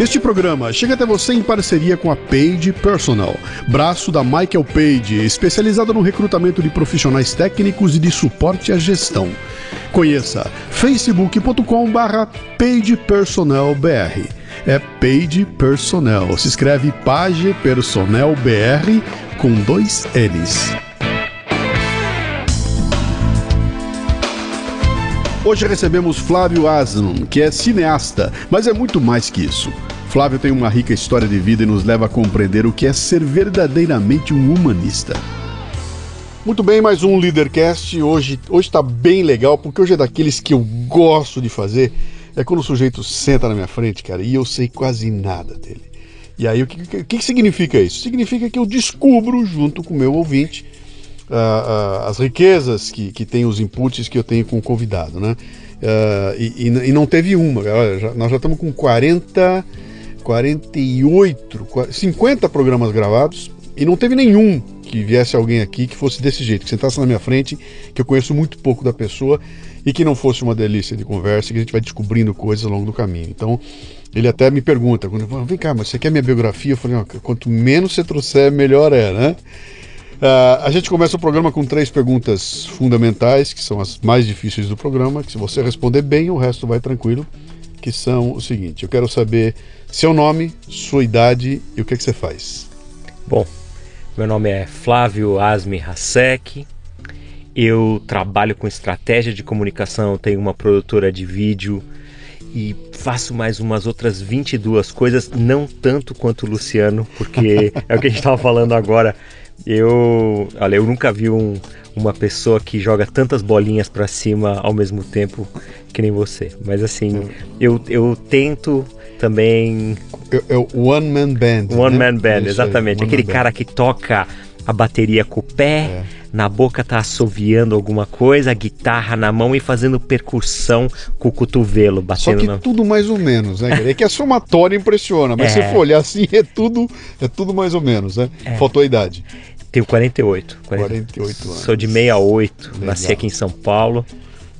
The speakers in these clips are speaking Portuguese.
Este programa chega até você em parceria com a Page Personal, braço da Michael Page, especializada no recrutamento de profissionais técnicos e de suporte à gestão. Conheça facebook.com/barra pagepersonalbr. É Page Personnel, se escreve Page Personnel BR com dois L's. Hoje recebemos Flávio Aslan, que é cineasta, mas é muito mais que isso. Flávio tem uma rica história de vida e nos leva a compreender o que é ser verdadeiramente um humanista. Muito bem, mais um Leadercast. Hoje está bem legal, porque hoje é daqueles que eu gosto de fazer. É quando o sujeito senta na minha frente, cara, e eu sei quase nada dele. E aí, o que, que, significa isso? Significa que eu descubro, junto com o meu ouvinte, uh, uh, as riquezas que, que tem os inputs que eu tenho com o convidado, né? Uh, e, e, não teve uma, já, nós já estamos com 40, 48, 50 programas gravados e não teve nenhum que viesse alguém aqui que fosse desse jeito, que sentasse na minha frente, que eu conheço muito pouco da pessoa e que não fosse uma delícia de conversa, que a gente vai descobrindo coisas ao longo do caminho. Então, ele até me pergunta, quando eu vem cá, mas você quer minha biografia? Eu falei, quanto menos você trouxer, melhor é, né? Uh, a gente começa o programa com três perguntas fundamentais, que são as mais difíceis do programa, que se você responder bem, o resto vai tranquilo, que são o seguinte, eu quero saber seu nome, sua idade e o que, é que você faz. Bom, meu nome é Flávio Asmi Hasek, eu trabalho com estratégia de comunicação, tenho uma produtora de vídeo e faço mais umas outras 22 coisas, não tanto quanto o Luciano, porque é o que a gente estava falando agora. Eu, olha, eu nunca vi um, uma pessoa que joga tantas bolinhas para cima ao mesmo tempo que nem você. Mas assim, eu, eu tento também. É, o One Man Band. One né? Man Band, exatamente. Aquele cara que toca a bateria com o pé, é. na boca tá assoviando alguma coisa, a guitarra na mão e fazendo percussão com o cotovelo, batendo Só que na... tudo mais ou menos, né? É que a somatória impressiona, mas é. se for olhar assim, é tudo, é tudo mais ou menos, né? É. Faltou a idade. Tenho 48. 48 anos. Sou de 68, Legal. nasci aqui em São Paulo.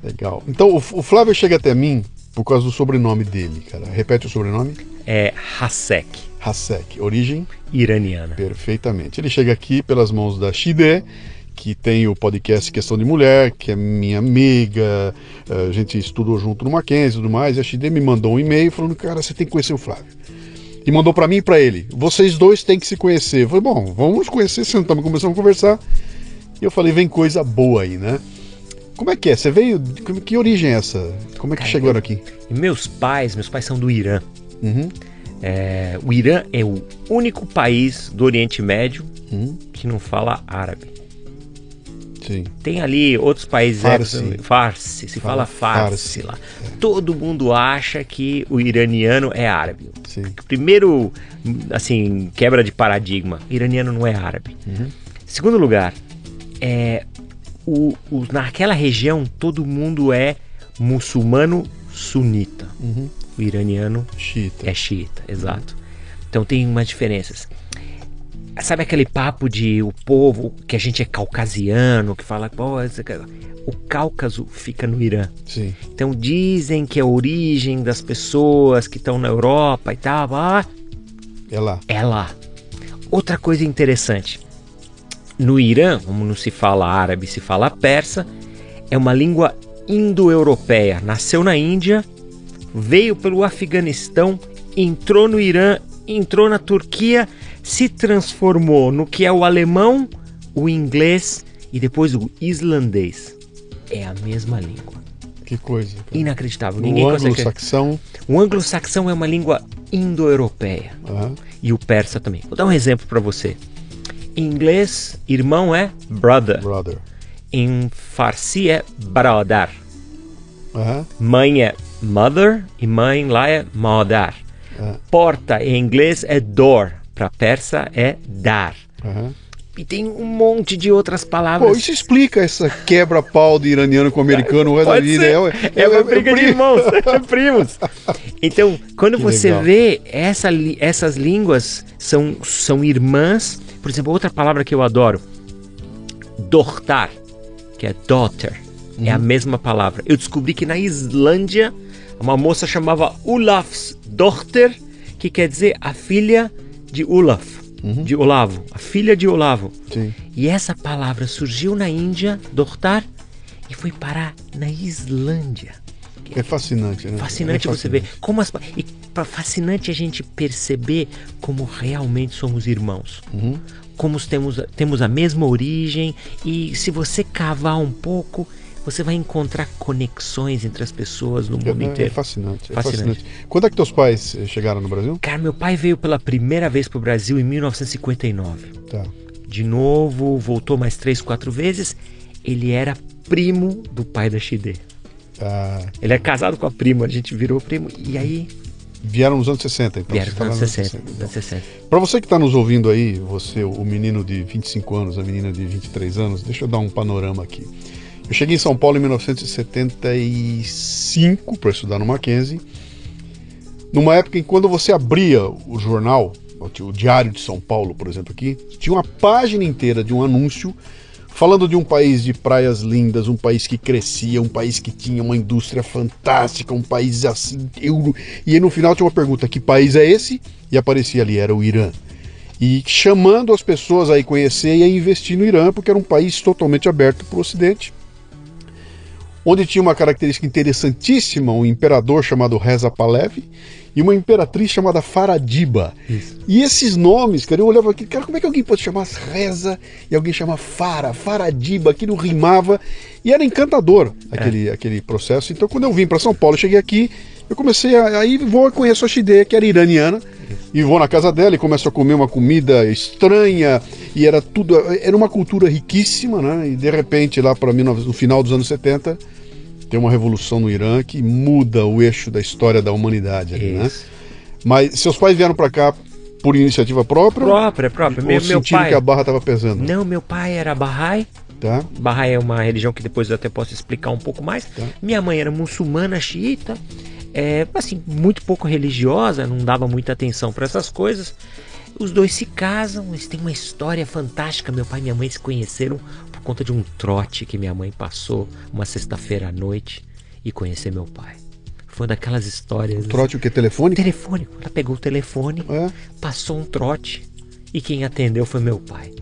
Legal. Então o, Flávio chega até mim por causa do sobrenome dele, cara. Repete o sobrenome? É Hasek. Hasek. Origem? Iraniana. Perfeitamente. Ele chega aqui pelas mãos da Shide, que tem o podcast Questão de Mulher, que é minha amiga, a gente estudou junto no Mackenzie e tudo mais, e a Shide me mandou um e-mail falando, cara, você tem que conhecer o Flávio e mandou para mim e para ele. Vocês dois têm que se conhecer. Eu falei, bom, vamos conhecer, sentamos, começamos a conversar. E eu falei, vem coisa boa aí, né? Como é que é? Você veio. Que origem é essa? Como é que Cara, chegaram aqui? Meus pais, meus pais são do Irã. Uhum. É, o Irã é o único país do Oriente Médio uhum. que não fala árabe. Sim. Tem ali outros países. Farsi. farsi se fala, fala farsi, farsi lá. É. Todo mundo acha que o iraniano é árabe. Sim. Primeiro, assim, quebra de paradigma. O iraniano não é árabe. Uhum. Segundo lugar, é, o, o, naquela região todo mundo é muçulmano sunita. Uhum. O iraniano xiita. é xiita, exato. Uhum. Então tem umas diferenças. Sabe aquele papo de o povo que a gente é caucasiano, que fala, pô, o Cáucaso fica no Irã. Sim. Então dizem que a origem das pessoas que estão na Europa e tal, ah, é lá. É lá. Outra coisa interessante. No Irã, como não se fala árabe, se fala persa, é uma língua indo-europeia. Nasceu na Índia, veio pelo Afeganistão, entrou no Irã, entrou na Turquia se transformou no que é o alemão, o inglês e depois o islandês é a mesma língua. Que coisa. Cara. Inacreditável. Ninguém o anglo-saxão. O anglo-saxão é uma língua indo-europeia. Uhum. E o persa também. Vou dar um exemplo para você. Em inglês, irmão é brother. Brother. Em farsi é brother. Uhum. Mãe é mother e mãe lá é mother. Uhum. Porta em inglês é door. Para persa é dar. Uhum. E tem um monte de outras palavras. Pô, isso explica essa quebra-pau de iraniano com americano o resto vida. É, é, é, uma briga de irmãos, é primos. Então, quando que você legal. vê essa, essas línguas são, são irmãs. Por exemplo, outra palavra que eu adoro, dortar, que é daughter, uhum. é a uhum. mesma palavra. Eu descobri que na Islândia uma moça chamava Ulafs Dochter, que quer dizer a filha de Olaf uhum. de Olavo, a filha de Olavo. Sim. E essa palavra surgiu na Índia, Dortar, e foi parar na Islândia. É fascinante, né? Fascinante, é fascinante. você ver como as e fascinante a gente perceber como realmente somos irmãos. Uhum. Como temos, temos a mesma origem e se você cavar um pouco, você vai encontrar conexões entre as pessoas no mundo é, inteiro. É fascinante, é fascinante. Quando é que teus pais eh, chegaram no Brasil? Cara, meu pai veio pela primeira vez para o Brasil em 1959. Tá. De novo, voltou mais três, quatro vezes. Ele era primo do pai da Xide. Ah. Ele é casado com a prima, a gente virou primo. E aí Vieram nos anos 60, então. Vieram nos anos 60. 60. 60. Para você que está nos ouvindo aí, você, o menino de 25 anos, a menina de 23 anos, deixa eu dar um panorama aqui. Eu cheguei em São Paulo em 1975 para estudar no Mackenzie. Numa época em quando você abria o jornal, o Diário de São Paulo, por exemplo, aqui, tinha uma página inteira de um anúncio falando de um país de praias lindas, um país que crescia, um país que tinha uma indústria fantástica, um país assim, euro. E aí no final tinha uma pergunta: que país é esse? E aparecia ali, era o Irã. E chamando as pessoas a conhecer e a investir no Irã, porque era um país totalmente aberto para o Ocidente onde tinha uma característica interessantíssima, um imperador chamado Reza Palev e uma imperatriz chamada Faradiba. Isso. E esses nomes, cara, eu olhava aqui, cara, como é que alguém pode chamar Reza e alguém chama Fara, Faradiba, aquilo rimava e era encantador aquele, é. aquele processo. Então, quando eu vim para São Paulo, cheguei aqui, eu comecei a. Aí vou conhecer a Shide, que era iraniana, e vou na casa dela e começo a comer uma comida estranha, e era tudo. Era uma cultura riquíssima, né? E de repente, lá para no final dos anos 70 tem uma revolução no Irã que muda o eixo da história da humanidade. Ali, né? Mas seus pais vieram para cá por iniciativa própria? Própria, própria. Meu, meu pai... que a barra estava pesando? Não, meu pai era Bahá'í. Tá. Bahá'í é uma religião que depois eu até posso explicar um pouco mais. Tá. Minha mãe era muçulmana xiita, é, assim, muito pouco religiosa, não dava muita atenção para essas coisas. Os dois se casam, eles têm uma história fantástica. Meu pai e minha mãe se conheceram por conta de um trote que minha mãe passou uma sexta-feira à noite e conhecer meu pai. Foi uma daquelas histórias. Um trote o que? Telefônico? Telefônico. Ela pegou o telefone, é? passou um trote e quem atendeu foi meu pai.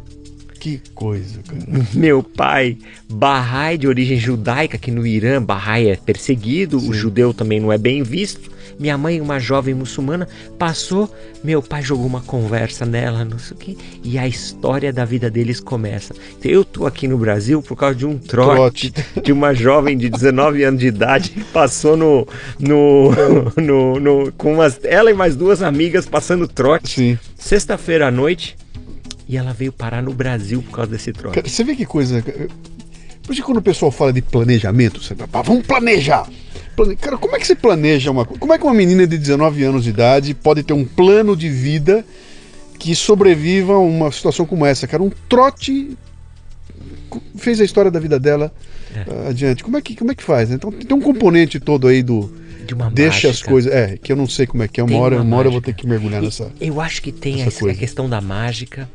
Que coisa, cara. Meu pai, Bahá'í de origem judaica, que no Irã Bahá'í é perseguido, Sim. o judeu também não é bem visto. Minha mãe, uma jovem muçulmana, passou, meu pai jogou uma conversa nela, não sei o quê, e a história da vida deles começa. Eu tô aqui no Brasil por causa de um trote, trote. de uma jovem de 19 anos de idade que passou no, no, no, no com umas, ela e mais duas amigas passando trote. Sexta-feira à noite, e ela veio parar no Brasil por causa desse trote. Você vê que coisa. Por isso quando o pessoal fala de planejamento, você fala, vamos planejar. Cara, como é que você planeja uma Como é que uma menina de 19 anos de idade pode ter um plano de vida que sobreviva a uma situação como essa, cara? Um trote fez a história da vida dela é. adiante. Como é que, como é que faz? Então tem um componente todo aí do de uma deixa mágica. as coisas, é, que eu não sei como é que é, uma hora, uma, uma hora eu vou ter que mergulhar nessa. Eu acho que tem a, a questão da mágica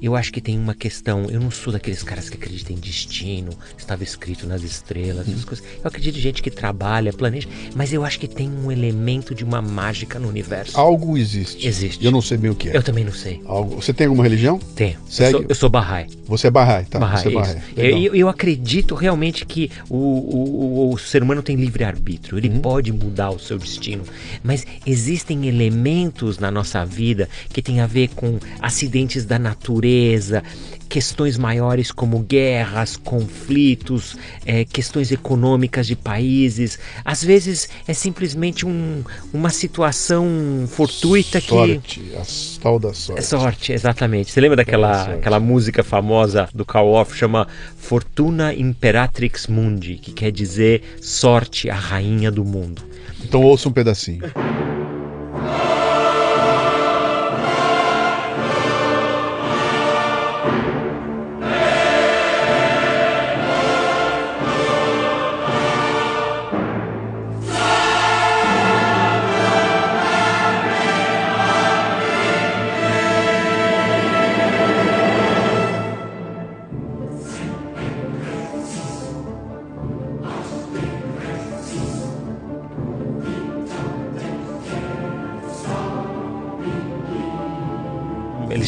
eu acho que tem uma questão. Eu não sou daqueles caras que acreditam em destino, estava escrito nas estrelas, essas coisas. Eu acredito em gente que trabalha, planeja, mas eu acho que tem um elemento de uma mágica no universo. Algo existe. Existe. Eu não sei bem o que é. Eu também não sei. Algo... Você tem alguma religião? Tenho. Segue? Eu sou, eu sou Bahá'í. Você é Bahá'í, tá? Bahá'í, Você é Bahá'í. Eu, eu, acredito realmente que o, o, o ser humano tem livre-arbítrio. Ele uhum. pode mudar o seu destino. Mas existem elementos na nossa vida que tem a ver com acidentes da natureza natureza, questões maiores como guerras, conflitos, é, questões econômicas de países. Às vezes é simplesmente um, uma situação fortuita sorte, que. Sorte, a tal da sorte. É sorte, exatamente. Você lembra daquela aquela música famosa do Karl Orff, chama Fortuna Imperatrix Mundi, que quer dizer sorte, a rainha do mundo. Então ouça um pedacinho.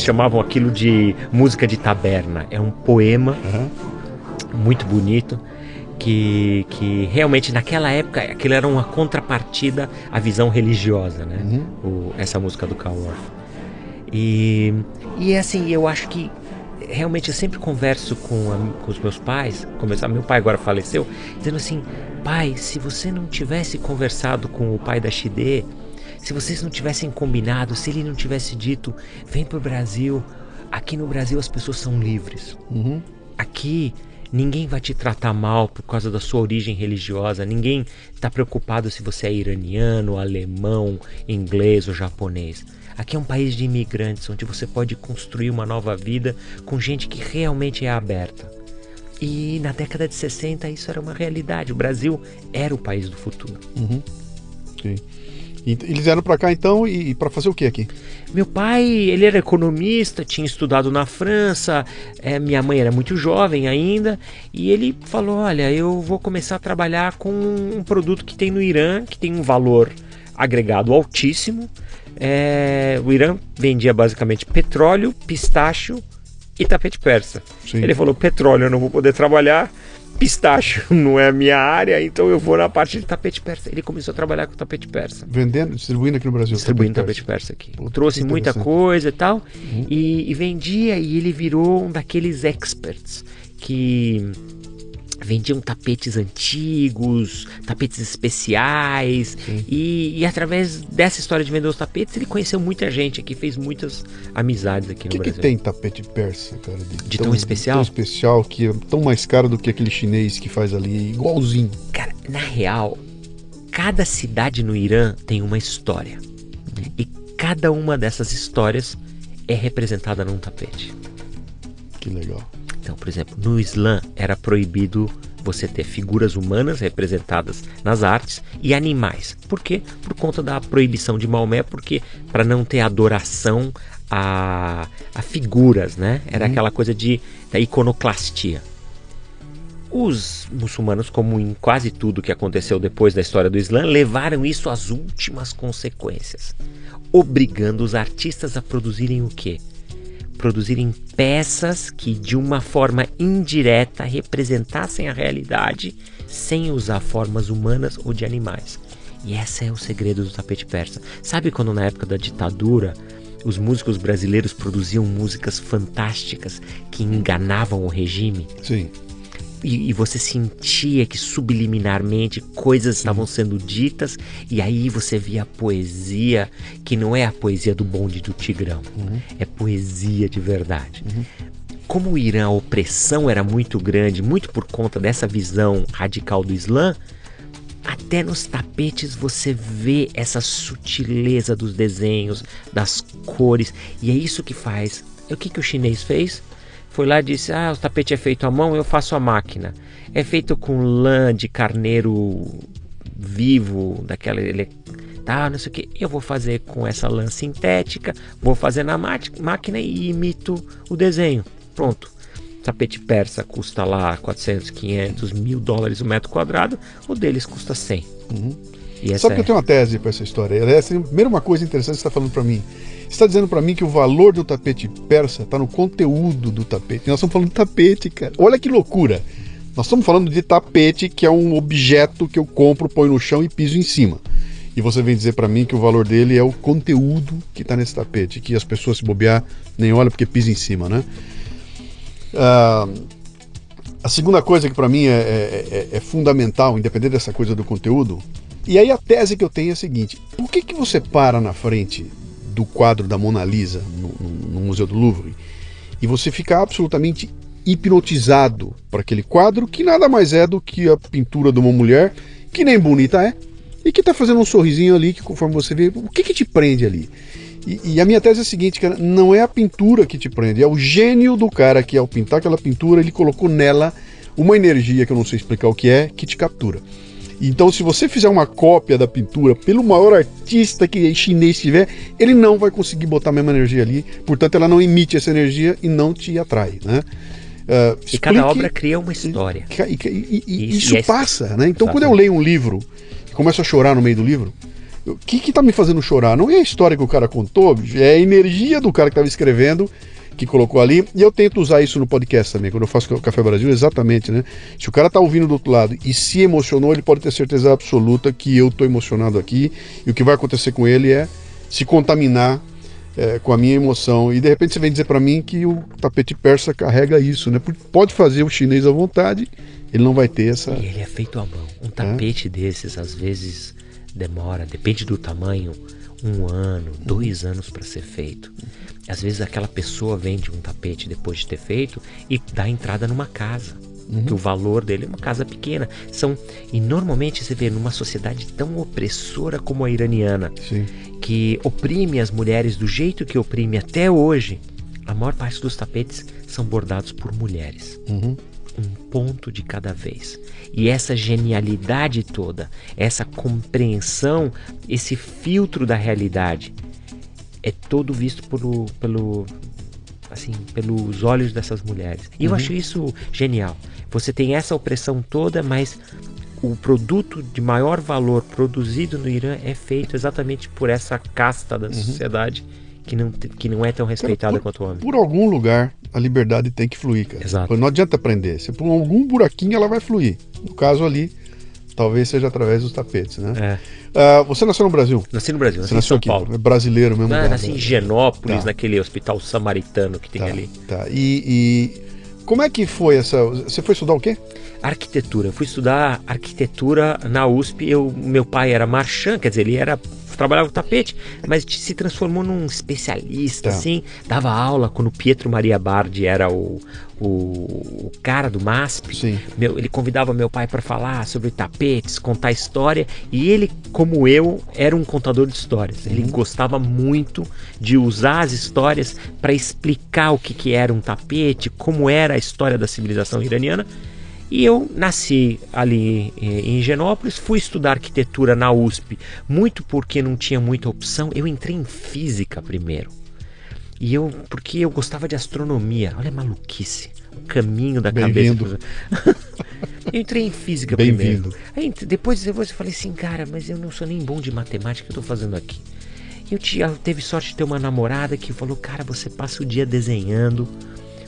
Chamavam aquilo de música de taberna. É um poema uhum. muito bonito que, que realmente naquela época aquilo era uma contrapartida à visão religiosa, né? Uhum. O, essa música do Karl Orff. E, e assim, eu acho que realmente eu sempre converso com, a, com os meus pais, começar, meu pai agora faleceu, dizendo assim, pai, se você não tivesse conversado com o pai da Shide, se vocês não tivessem combinado, se ele não tivesse dito, vem para o Brasil, aqui no Brasil as pessoas são livres. Uhum. Aqui ninguém vai te tratar mal por causa da sua origem religiosa, ninguém está preocupado se você é iraniano, alemão, inglês ou japonês. Aqui é um país de imigrantes onde você pode construir uma nova vida com gente que realmente é aberta. E na década de 60 isso era uma realidade. O Brasil era o país do futuro. Uhum. Sim. Eles vieram para cá então e, e para fazer o que aqui? Meu pai, ele era economista, tinha estudado na França, é, minha mãe era muito jovem ainda, e ele falou: Olha, eu vou começar a trabalhar com um produto que tem no Irã, que tem um valor agregado altíssimo. É, o Irã vendia basicamente petróleo, pistacho e tapete persa. Sim. Ele falou: petróleo eu não vou poder trabalhar, pistacho não é a minha área, então eu vou na parte de tapete persa. Ele começou a trabalhar com tapete persa. Vendendo, distribuindo aqui no Brasil. Distribuindo tapete, persa. tapete persa aqui. Trouxe muita coisa e tal, uhum. e, e vendia, e ele virou um daqueles experts que vendiam tapetes antigos, tapetes especiais. E, e, através dessa história de vender os tapetes, ele conheceu muita gente aqui, fez muitas amizades aqui no que Brasil. O que tem tapete persa, cara? De, de tão, tão, especial? Tão especial, que é tão mais caro do que aquele chinês que faz ali, igualzinho. Cara, na real, cada cidade no Irã tem uma história. Uhum. E cada uma dessas histórias é representada num tapete. Que legal. Então, por exemplo, no Islã era proibido você ter figuras humanas representadas nas artes e animais. Por quê? Por conta da proibição de Maomé, porque para não ter adoração a, a figuras, né? Era uhum. aquela coisa de da iconoclastia. Os muçulmanos, como em quase tudo que aconteceu depois da história do Islã, levaram isso às últimas consequências, obrigando os artistas a produzirem o quê? Produzirem peças que de uma forma indireta representassem a realidade sem usar formas humanas ou de animais. E esse é o segredo do tapete persa. Sabe quando na época da ditadura os músicos brasileiros produziam músicas fantásticas que enganavam o regime? Sim e, e, você sentia que subliminarmente coisas estavam sendo ditas e aí você via a poesia que não é a poesia do bonde do Tigrão, uhum. é poesia de verdade. Uhum. Como o Irã a opressão era muito grande, muito por conta dessa visão radical do Islã, até nos tapetes você vê essa sutileza dos desenhos, das cores, e é isso que faz. E o que, que o chinês fez? Foi lá e disse: Ah, o tapete é feito à mão, eu faço a máquina. É feito com lã de carneiro vivo, daquela. Ele, tá, não sei o que. Eu vou fazer com essa lã sintética, vou fazer na máquina e imito o desenho. Pronto. Tapete persa custa lá 400, 500, mil dólares o metro quadrado, o deles custa 100. Uhum. É... que eu tenho uma tese para essa história. Essa é a primeira uma coisa interessante que você está falando para mim está dizendo para mim que o valor do tapete persa está no conteúdo do tapete. nós estamos falando de tapete, cara. Olha que loucura. Nós estamos falando de tapete, que é um objeto que eu compro, ponho no chão e piso em cima. e você vem dizer para mim que o valor dele é o conteúdo que está nesse tapete, que as pessoas se bobear nem olham porque pisa em cima, né? Uh, a segunda coisa que para mim é, é, é, é, fundamental, independente dessa coisa do conteúdo, e aí a tese que eu tenho é a seguinte: por que, que você para na frente do quadro da Mona Lisa no, no, Museu do Louvre e você fica absolutamente hipnotizado para aquele quadro que nada mais é do que a pintura de uma mulher que nem bonita é e que está fazendo um sorrisinho ali que conforme você vê, o que, que te prende ali? E, e, a minha tese é a seguinte, cara, não é a pintura que te prende, é o gênio do cara que ao pintar aquela pintura, ele colocou nela uma energia que eu não sei explicar o que é, que te captura. Então, se você fizer uma cópia da pintura pelo maior artista que chinês tiver, ele não vai conseguir botar a mesma energia ali. Portanto, ela não emite essa energia e não te atrai, né? Uh, e cada obra cria uma história. E, e, e, isso, isso é passa, né? Então, Exatamente. quando eu leio um livro e começo a chorar no meio do livro, o que que tá me fazendo chorar? Não é a história que o cara contou, é a energia do cara que estava escrevendo que colocou ali. E eu tento usar isso no podcast também, quando eu faço o Café Brasil, exatamente, né? Se o cara tá ouvindo do outro lado e se emocionou, ele pode ter certeza absoluta que eu tô emocionado aqui. E o que vai acontecer com ele é se contaminar é, com a minha emoção. E de repente você vem dizer para mim que o tapete persa carrega isso, né? Porque pode fazer o chinês à vontade, ele não vai ter essa. E ele é feito à mão. Um tapete é? desses, às vezes, demora, depende do tamanho, um ano, dois anos para ser feito. Às vezes aquela pessoa vende um tapete depois de ter feito e dá entrada numa casa. Uhum. Que o valor dele é uma casa pequena. São e normalmente você vê numa sociedade tão opressora como a iraniana, Sim. que oprime as mulheres do jeito que oprime até hoje. A maior parte dos tapetes são bordados por mulheres. Uhum. Um ponto de cada vez. E essa genialidade toda, essa compreensão, esse filtro da realidade é todo visto pelo, pelo assim, pelos olhos dessas mulheres. E uhum. eu acho isso genial. Você tem essa opressão toda, mas o produto de maior valor produzido no Irã é feito exatamente por essa casta da uhum. sociedade que não, que não é tão respeitada por, quanto o homem. Por algum lugar a liberdade tem que fluir, cara. Exato. Não adianta aprender. Se por algum buraquinho ela vai fluir. No caso ali, talvez seja através dos tapetes, né? É. Uh, você nasceu no Brasil? Nasci no Brasil, nasci em São aqui, Paulo. É brasileiro mesmo? Não, nasci em Genópolis, tá. naquele hospital samaritano que tem tá, ali. Tá. E, e, como é que foi essa. Você foi estudar o quê? Arquitetura. Eu fui estudar arquitetura na USP. Eu, meu pai era marchand, quer dizer, ele era trabalhava com tapete, mas se transformou num especialista, tá. assim. Dava aula quando Pietro Maria Bardi era o, o, o cara do MASP. Sim. Meu, ele convidava meu pai para falar sobre tapetes, contar história. E ele, como eu, era um contador de histórias. Ele uhum. gostava muito de usar as histórias para explicar o que, que era um tapete, como era a história da civilização iraniana. E eu nasci ali em Genópolis, fui estudar arquitetura na USP, muito porque não tinha muita opção. Eu entrei em física primeiro. E eu, porque eu gostava de astronomia. Olha a maluquice. O caminho da cabeça. eu entrei em física primeiro. Aí, depois, depois eu falei assim, cara, mas eu não sou nem bom de matemática que eu tô fazendo aqui. Eu tinha, teve sorte de ter uma namorada que falou, cara, você passa o dia desenhando.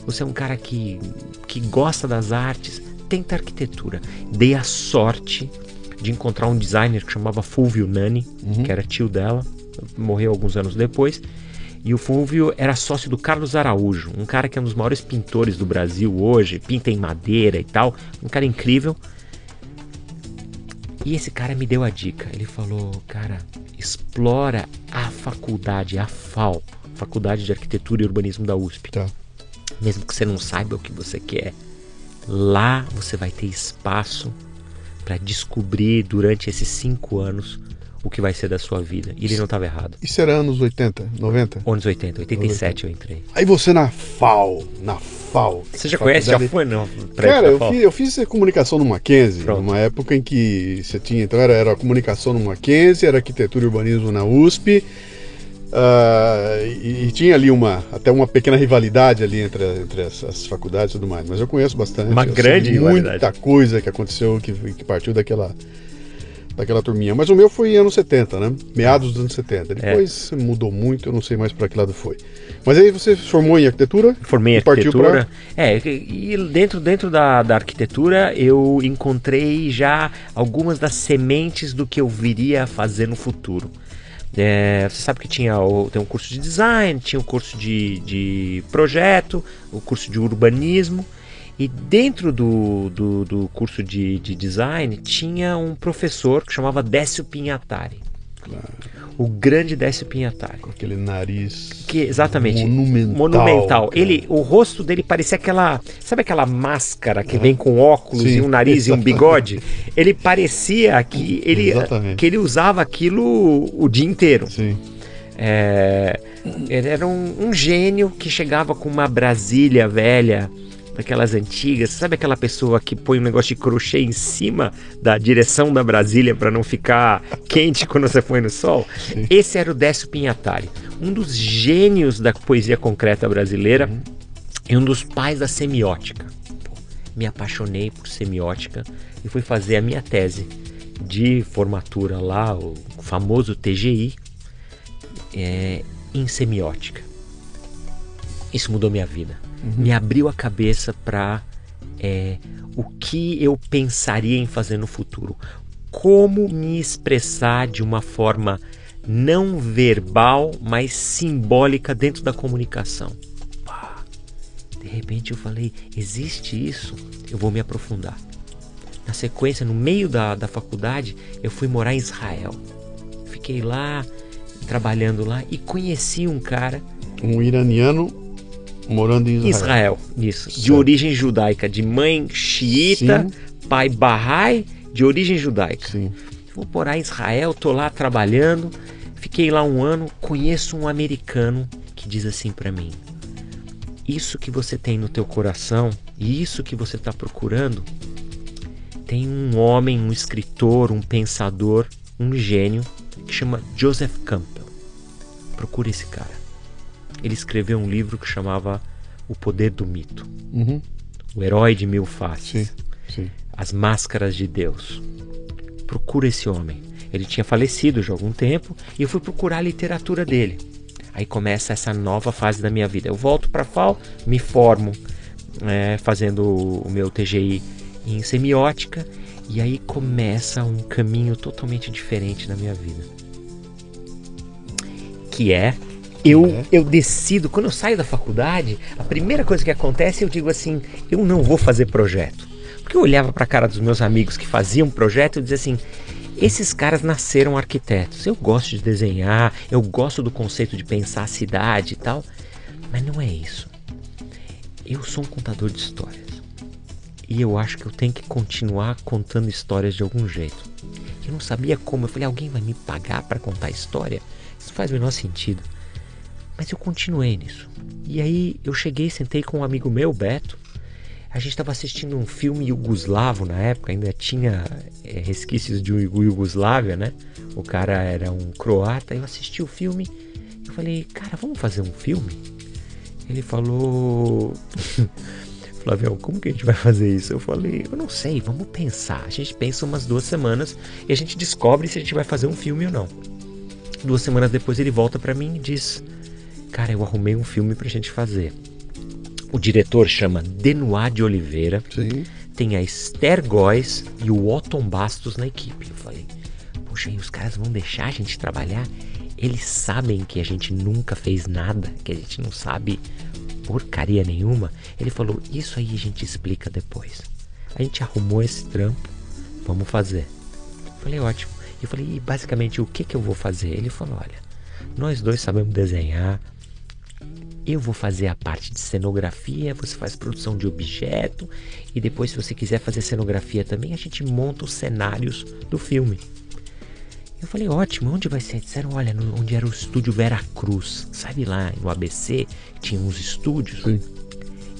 Você é um cara que, que gosta das artes tenta arquitetura. Dei a sorte de encontrar um designer que chamava Fulvio Nani, uhum. que era tio dela, morreu alguns anos depois. E o Fulvio era sócio do Carlos Araújo, um cara que é um dos maiores pintores do Brasil hoje, pinta em madeira e tal, um cara incrível. E esse cara me deu a dica. Ele falou: "Cara, explora a faculdade, a FAO, Faculdade de Arquitetura e Urbanismo da USP. Tá. Mesmo que você não saiba o que você quer, Lá você vai ter espaço para descobrir durante esses cinco anos o que vai ser da sua vida. E ele não estava errado. Isso era anos 80, 90? Anos 80, 87 80. eu entrei. Aí você na FAO, na FAO. Você já conhece? Já foi não? Cara, eu fiz, eu fiz comunicação no Mackenzie, Pronto. numa época em que você tinha, então era, era comunicação no Mackenzie, era arquitetura e urbanismo na USP, Uh, e, e, tinha ali uma até uma pequena rivalidade ali entre, entre as, as, faculdades e tudo mais, mas eu conheço bastante. Uma grande Muita coisa que aconteceu que, que partiu daquela daquela turminha. Mas o meu foi anos 70, né? Meados dos anos 70. Depois é. mudou muito, eu não sei mais para que lado foi. Mas aí você formou em arquitetura? Formei em arquitetura. Pra... É, e dentro, dentro da, da arquitetura eu encontrei já algumas das sementes do que eu viria a fazer no futuro. É, você sabe que tinha o, tem um curso de design, tinha o um curso de, de projeto, o um curso de urbanismo. E dentro do, do, do curso de, de, design tinha um professor que chamava Décio Pinhatari. Claro. O grande Décio Pinhatari. Com aquele nariz. Que, exatamente. Monumental. Monumental. Ele, o rosto dele parecia aquela. Sabe aquela máscara que vem com óculos Sim. e um nariz e um bigode? Ele parecia que ele, que ele usava aquilo o dia inteiro. Sim. É, ele era um, um gênio que chegava com uma Brasília velha daquelas antigas, sabe aquela pessoa que põe um negócio de crochê em cima da direção da Brasília para não ficar quente quando você põe no sol? Sim. Esse era o Décio Pinhatari, um dos gênios da poesia concreta brasileira uhum. e um dos pais da semiótica. Pô, me apaixonei por semiótica e fui fazer a minha tese de formatura lá, o famoso TGI, é, em semiótica. Isso mudou minha vida uhum. me abriu a cabeça para é, o que eu pensaria em fazer no futuro. Como me expressar de uma forma não verbal, mas simbólica dentro da comunicação. De repente eu falei: existe isso? Eu vou me aprofundar. Na sequência, no meio da, da faculdade, eu fui morar em Israel. Fiquei lá, trabalhando lá e conheci um cara. Um iraniano Morando em Israel. Israel, isso. Certo. De origem judaica, de mãe xiita, Sim. pai Bahá'í, de origem judaica. Sim. Vou morar em Israel, tô lá trabalhando, fiquei lá um ano, conheço um americano que diz assim para mim: isso que você tem no teu coração e isso que você está procurando, tem um homem, um escritor, um pensador, um gênio que chama Joseph Campbell. Procure esse cara ele escreveu um livro que chamava O Poder do Mito. Uhum. O Herói de Mil Faces. Sim, sim. As Máscaras de Deus. Procura esse homem. Ele tinha falecido já há algum tempo e eu fui procurar a literatura dele. Aí começa essa nova fase da minha vida. Eu volto para FAO, me formo é, fazendo o meu TGI em semiótica e aí começa um caminho totalmente diferente na minha vida. Que é eu, é. eu decido, quando eu saio da faculdade, a primeira coisa que acontece, eu digo assim: eu não vou fazer projeto. Porque eu olhava para a cara dos meus amigos que faziam projeto e dizia assim: esses caras nasceram arquitetos. Eu gosto de desenhar, eu gosto do conceito de pensar a cidade e tal, mas não é isso. Eu sou um contador de histórias. E eu acho que eu tenho que continuar contando histórias de algum jeito. Eu não sabia como. Eu falei: alguém vai me pagar para contar história? Isso faz o menor sentido. Mas eu continuei nisso. E aí eu cheguei, sentei com um amigo meu, Beto. A gente estava assistindo um filme iugoslavo na época, ainda tinha é, resquícios de Iugoslávia, né? O cara era um croata. Eu assisti o filme. Eu falei, cara, vamos fazer um filme? Ele falou. Flavião, como que a gente vai fazer isso? Eu falei, eu não sei, vamos pensar. A gente pensa umas duas semanas e a gente descobre se a gente vai fazer um filme ou não. Duas semanas depois ele volta para mim e diz: Cara, eu arrumei um filme pra gente fazer. O diretor chama Denoir de Oliveira. Sim. Tem a Esther Góes e o Otton Bastos na equipe. Eu falei, poxa, e os caras vão deixar a gente trabalhar? Eles sabem que a gente nunca fez nada, que a gente não sabe porcaria nenhuma. Ele falou, isso aí a gente explica depois. A gente arrumou esse trampo, vamos fazer. Eu falei, ótimo. Eu falei, e basicamente o que, que eu vou fazer? Ele falou, olha, nós dois sabemos desenhar, eu vou fazer a parte de cenografia, você faz produção de objeto e depois, se você quiser fazer cenografia também, a gente monta os cenários do filme. Eu falei, ótimo, onde vai ser? Disseram, olha, no, onde era o estúdio Vera Cruz, sabe lá no ABC, tinha uns estúdios. Sim.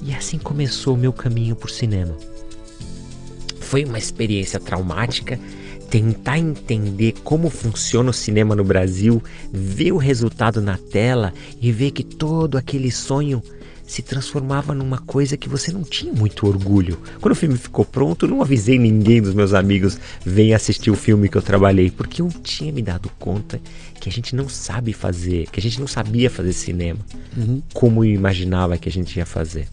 E assim começou o meu caminho por cinema. Foi uma experiência traumática tentar entender como funciona o cinema no Brasil, ver o resultado na tela e ver que todo aquele sonho se transformava numa coisa que você não tinha muito orgulho. Quando o filme ficou pronto, eu não avisei ninguém dos meus amigos vem assistir o filme que eu trabalhei, porque eu tinha me dado conta que a gente não sabe fazer, que a gente não sabia fazer cinema uhum. como eu imaginava que a gente ia fazer.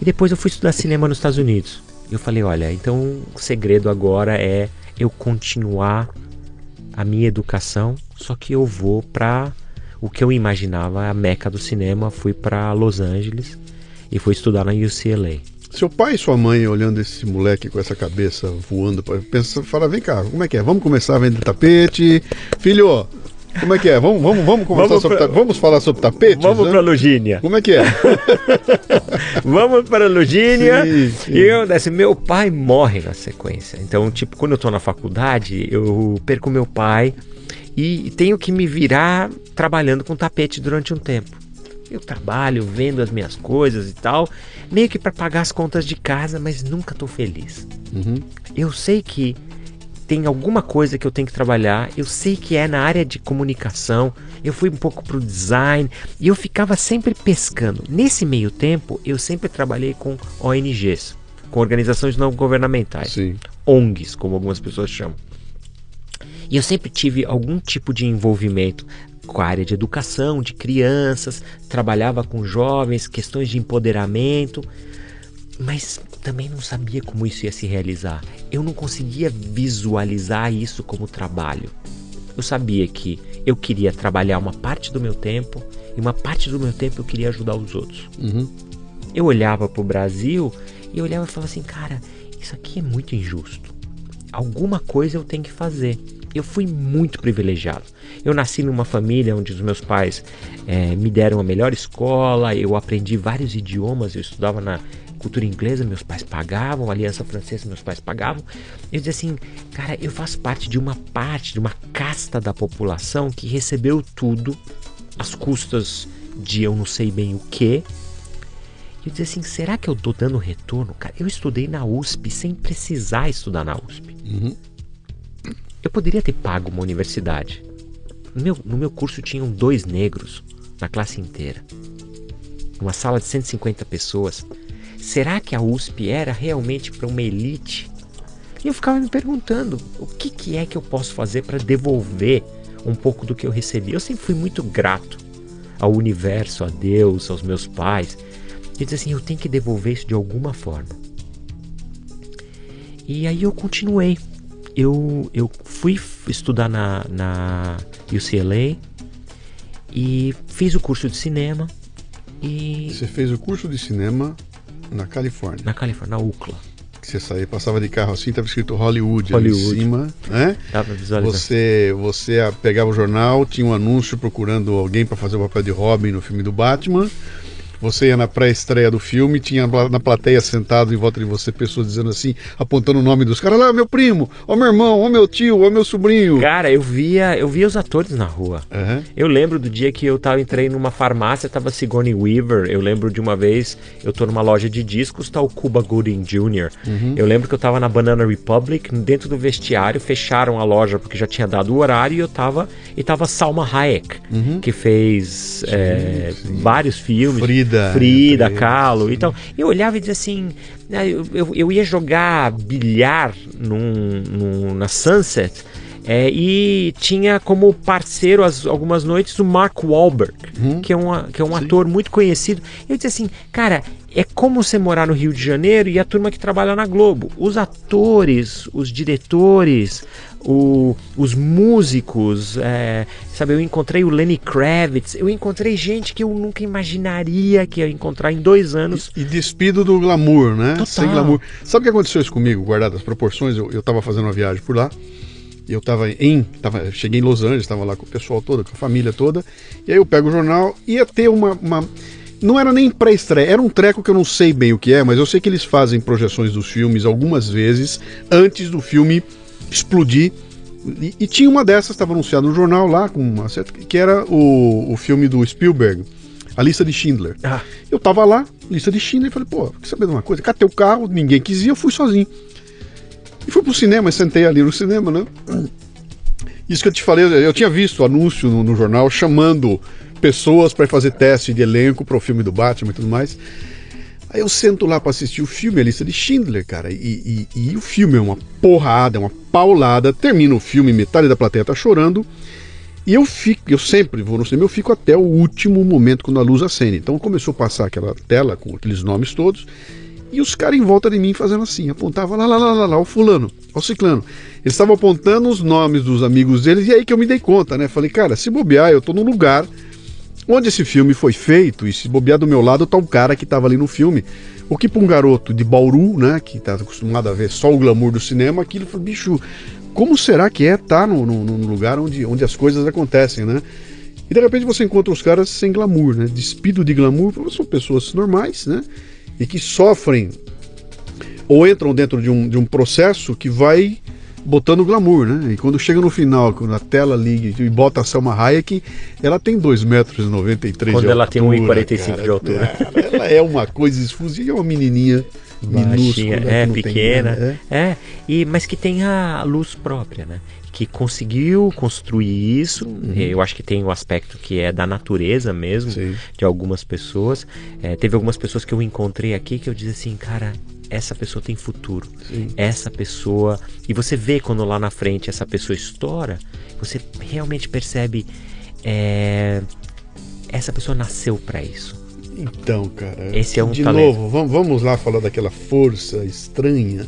E depois eu fui estudar cinema nos Estados Unidos. Eu falei, olha, então o segredo agora é eu continuar a minha educação, só que eu vou para o que eu imaginava a meca do cinema, fui para Los Angeles e fui estudar na UCLA. Seu pai e sua mãe olhando esse moleque com essa cabeça voando, pensa, fala, vem cá, como é que é? Vamos começar a vender tapete? Filho, como é que é? Vamos, vamos, vamos conversar vamos sobre pra... vamos falar sobre tapete? Vamos né? para Lugínia. Como é que é? vamos para Lugínia. Sim, sim. E eu, assim, meu pai morre na sequência. Então, tipo, quando eu estou na faculdade, eu perco meu pai e tenho que me virar trabalhando com tapete durante um tempo. Eu trabalho vendo as minhas coisas e tal, meio que para pagar as contas de casa, mas nunca estou feliz. Uhum. Eu sei que tem alguma coisa que eu tenho que trabalhar, eu sei que é na área de comunicação, eu fui um pouco pro design e eu ficava sempre pescando. Nesse meio tempo, eu sempre trabalhei com ONGs, com organizações não governamentais, Sim. ONGs, como algumas pessoas chamam. E eu sempre tive algum tipo de envolvimento com a área de educação, de crianças, trabalhava com jovens, questões de empoderamento, mas também não sabia como isso ia se realizar. Eu não conseguia visualizar isso como trabalho. Eu sabia que eu queria trabalhar uma parte do meu tempo e uma parte do meu tempo eu queria ajudar os outros. Uhum. Eu olhava para o Brasil e eu olhava e falava assim, cara, isso aqui é muito injusto. Alguma coisa eu tenho que fazer eu fui muito privilegiado. Eu nasci numa família onde os meus pais é, me deram a melhor escola, eu aprendi vários idiomas, eu estudava na cultura inglesa, meus pais pagavam, aliança francesa, meus pais pagavam. Eu dizia assim, cara, eu faço parte de uma parte, de uma casta da população que recebeu tudo às custas de eu não sei bem o que. E eu dizia assim, será que eu tô dando retorno? Cara, eu estudei na USP sem precisar estudar na USP. Uhum. Eu poderia ter pago uma universidade. No meu, no meu curso tinham dois negros na classe inteira. Uma sala de 150 pessoas. Será que a USP era realmente para uma elite? E eu ficava me perguntando: o que, que é que eu posso fazer para devolver um pouco do que eu recebi? Eu sempre fui muito grato ao universo, a Deus, aos meus pais. E disse assim: eu tenho que devolver isso de alguma forma. E aí eu continuei eu, eu fui estudar na, na UCLA e fiz o curso de cinema. E... Você fez o curso de cinema na Califórnia? Na Califórnia, na UCLA. Você saía, passava de carro assim, estava escrito Hollywood, Hollywood. ali em cima, né? Pra visualizar. Você, você pegava o jornal, tinha um anúncio procurando alguém para fazer o papel de Robin no filme do Batman. Você ia na pré-estreia do filme, tinha na plateia sentado em volta de você pessoas dizendo assim, apontando o nome dos caras, lá, meu primo, ó meu irmão, ó meu tio, ó meu sobrinho. Cara, eu via, eu via os atores na rua. Uhum. Eu lembro do dia que eu tava, entrei numa farmácia, tava Sigourney Weaver. Eu lembro de uma vez, eu tô numa loja de discos, tá o Cuba Gooding Jr. Uhum. Eu lembro que eu tava na Banana Republic, dentro do vestiário, fecharam a loja porque já tinha dado o horário e eu tava, e tava Salma Hayek, uhum. que fez sim, é, sim. vários filmes. Frida. Frida. Frida, Kahlo. Então, eu olhava e dizia assim: né, eu, eu, eu ia jogar bilhar num, num, na Sunset. É, e tinha como parceiro as, algumas noites o Mark Wahlberg, hum, que é, uma, que é um sim. ator muito conhecido. Eu disse assim, cara, é como você morar no Rio de Janeiro e a turma que trabalha na Globo. Os atores, os diretores, o, os músicos, é, sabe? Eu encontrei o Lenny Kravitz, eu encontrei gente que eu nunca imaginaria que ia encontrar em dois anos. E, e despido do glamour, né? Total. Sem glamour. Sabe o que aconteceu isso comigo, guardado as proporções? Eu, eu tava fazendo uma viagem por lá. Eu tava em. Tava, cheguei em Los Angeles, estava lá com o pessoal todo, com a família toda. E aí eu pego o jornal, ia ter uma, uma não era nem pré-estreia, era um treco que eu não sei bem o que é, mas eu sei que eles fazem projeções dos filmes algumas vezes antes do filme explodir. E, e tinha uma dessas, estava anunciado no jornal lá, com uma certa, que era o, o filme do Spielberg, A Lista de Schindler. Ah. Eu tava lá, lista de Schindler, e falei, pô, quer saber de uma coisa? Catei o carro, ninguém quis ir, eu fui sozinho. E fui pro cinema, sentei ali no cinema, né? Isso que eu te falei, eu tinha visto anúncio no, no jornal chamando pessoas para fazer teste de elenco para o filme do Batman e tudo mais. Aí eu sento lá para assistir o filme, a lista de Schindler, cara, e, e, e, o filme é uma porrada, é uma paulada. Termina o filme, metade da plateia tá chorando. E eu fico, eu sempre vou no cinema, eu fico até o último momento quando a luz acende. Então começou a passar aquela tela com aqueles nomes todos. E os caras em volta de mim fazendo assim, apontavam lá, lá, lá, lá, lá, o fulano, o ciclano. Eles estavam apontando os nomes dos amigos deles, e aí que eu me dei conta, né? Falei, cara, se bobear, eu tô num lugar onde esse filme foi feito, e se bobear do meu lado tá um cara que estava ali no filme. O que para um garoto de Bauru, né, que está acostumado a ver só o glamour do cinema, aquilo foi, bicho, como será que é estar tá no, no, no, lugar onde, onde as coisas acontecem, né? E de repente você encontra os caras sem glamour, né? Despido de glamour, são pessoas normais, né? E que sofrem ou entram dentro de um, de um processo que vai botando glamour, né? E quando chega no final, quando a tela liga e bota a Selma Hayek, ela tem 2,93 metros e 93 Quando de ela tem 1,45 de altura. Cara, ela é uma coisa esfusiva, é uma menininha minúscula. É, pequena. Tem, né? é. e, mas que tem a luz própria, né? Que conseguiu construir isso. Uhum. Eu acho que tem o um aspecto que é da natureza mesmo, Sim. de algumas pessoas. É, teve algumas pessoas que eu encontrei aqui que eu disse assim, cara, essa pessoa tem futuro. Sim. Essa pessoa. E você vê quando lá na frente essa pessoa estoura, você realmente percebe. É, essa pessoa nasceu para isso. Então, cara. Esse é um De talento. novo, vamos lá falar daquela força estranha.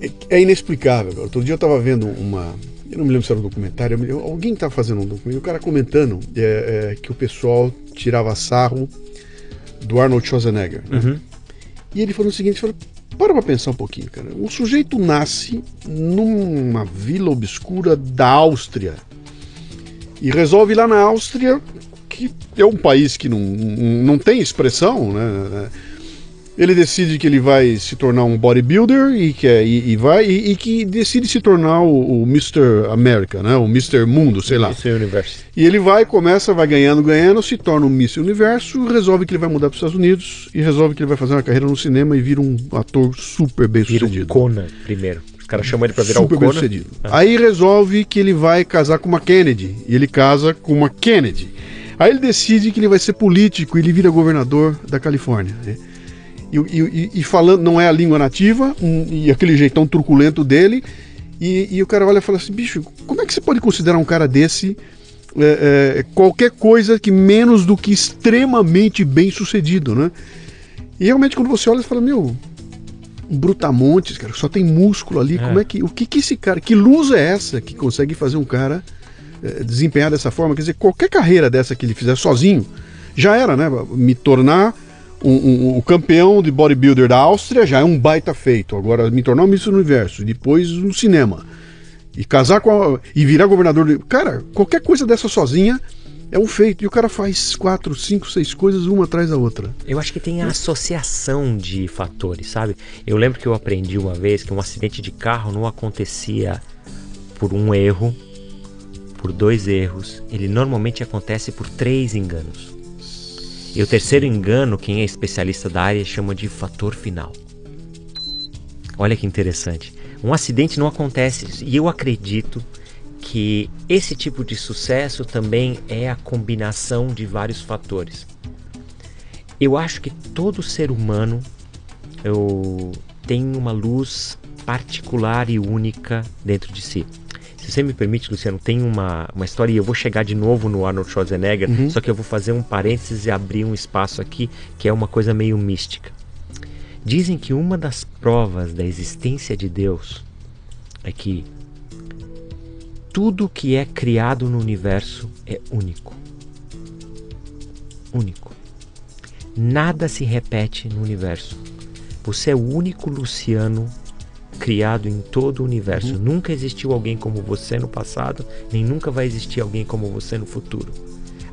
É, é inexplicável. Outro dia eu estava vendo uma. Eu não me lembro se era um documentário. Alguém estava fazendo um documentário. O cara comentando é, é, que o pessoal tirava sarro do Arnold Schwarzenegger. Né? Uhum. E ele falou o seguinte: falou, para pra pensar um pouquinho, cara. Um sujeito nasce numa vila obscura da Áustria e resolve lá na Áustria, que é um país que não, não tem expressão, né? Ele decide que ele vai se tornar um bodybuilder e que é, e, e vai e, e, que decide se tornar o, o Mr. America, né? O Mr. Mundo, sei lá. Mr. Universo. E ele vai, começa, vai ganhando, ganhando, se torna um Mr. Universo, resolve que ele vai mudar para os Estados Unidos e resolve que ele vai fazer uma carreira no cinema e vira um ator super bem sucedido. Vira o Conan primeiro. Os caras chamam ele para virar super o Conan. Bem sucedido. Ah. Aí resolve que ele vai casar com uma Kennedy e ele casa com uma Kennedy. Aí ele decide que ele vai ser político e ele vira governador da Califórnia. Né? E, e, e, falando, não é a língua nativa, um, e aquele jeitão truculento dele, e, e, o cara olha e fala assim: bicho, como é que você pode considerar um cara desse é, é, qualquer coisa que menos do que extremamente bem sucedido, né? E realmente quando você olha, você fala: meu, brutamontes, cara, só tem músculo ali, é. como é que, o que que esse cara, que luz é essa que consegue fazer um cara é, desempenhar dessa forma? Quer dizer, qualquer carreira dessa que ele fizer sozinho, já era, né? Me tornar um, um, o campeão de bodybuilder da Áustria já é um baita feito. Agora, me tornar um Miss Universo, depois no cinema. E casar com a, e virar governador. De, cara, qualquer coisa dessa sozinha é um feito. E o cara faz quatro, cinco, seis coisas uma atrás da outra. Eu acho que tem a associação de fatores, sabe? Eu lembro que eu aprendi uma vez que um acidente de carro não acontecia por um erro, por dois erros. Ele normalmente acontece por três enganos. E o terceiro engano, quem é especialista da área chama de fator final. Olha que interessante. Um acidente não acontece e eu acredito que esse tipo de sucesso também é a combinação de vários fatores. Eu acho que todo ser humano eu, tem uma luz particular e única dentro de si. Se você me permite, Luciano, tem uma, uma história e eu vou chegar de novo no Arnold Schwarzenegger, uhum. só que eu vou fazer um parênteses e abrir um espaço aqui que é uma coisa meio mística. Dizem que uma das provas da existência de Deus é que tudo que é criado no universo é único. Único. Nada se repete no universo. Você é o único Luciano criado em todo o universo. Uhum. Nunca existiu alguém como você no passado, nem nunca vai existir alguém como você no futuro.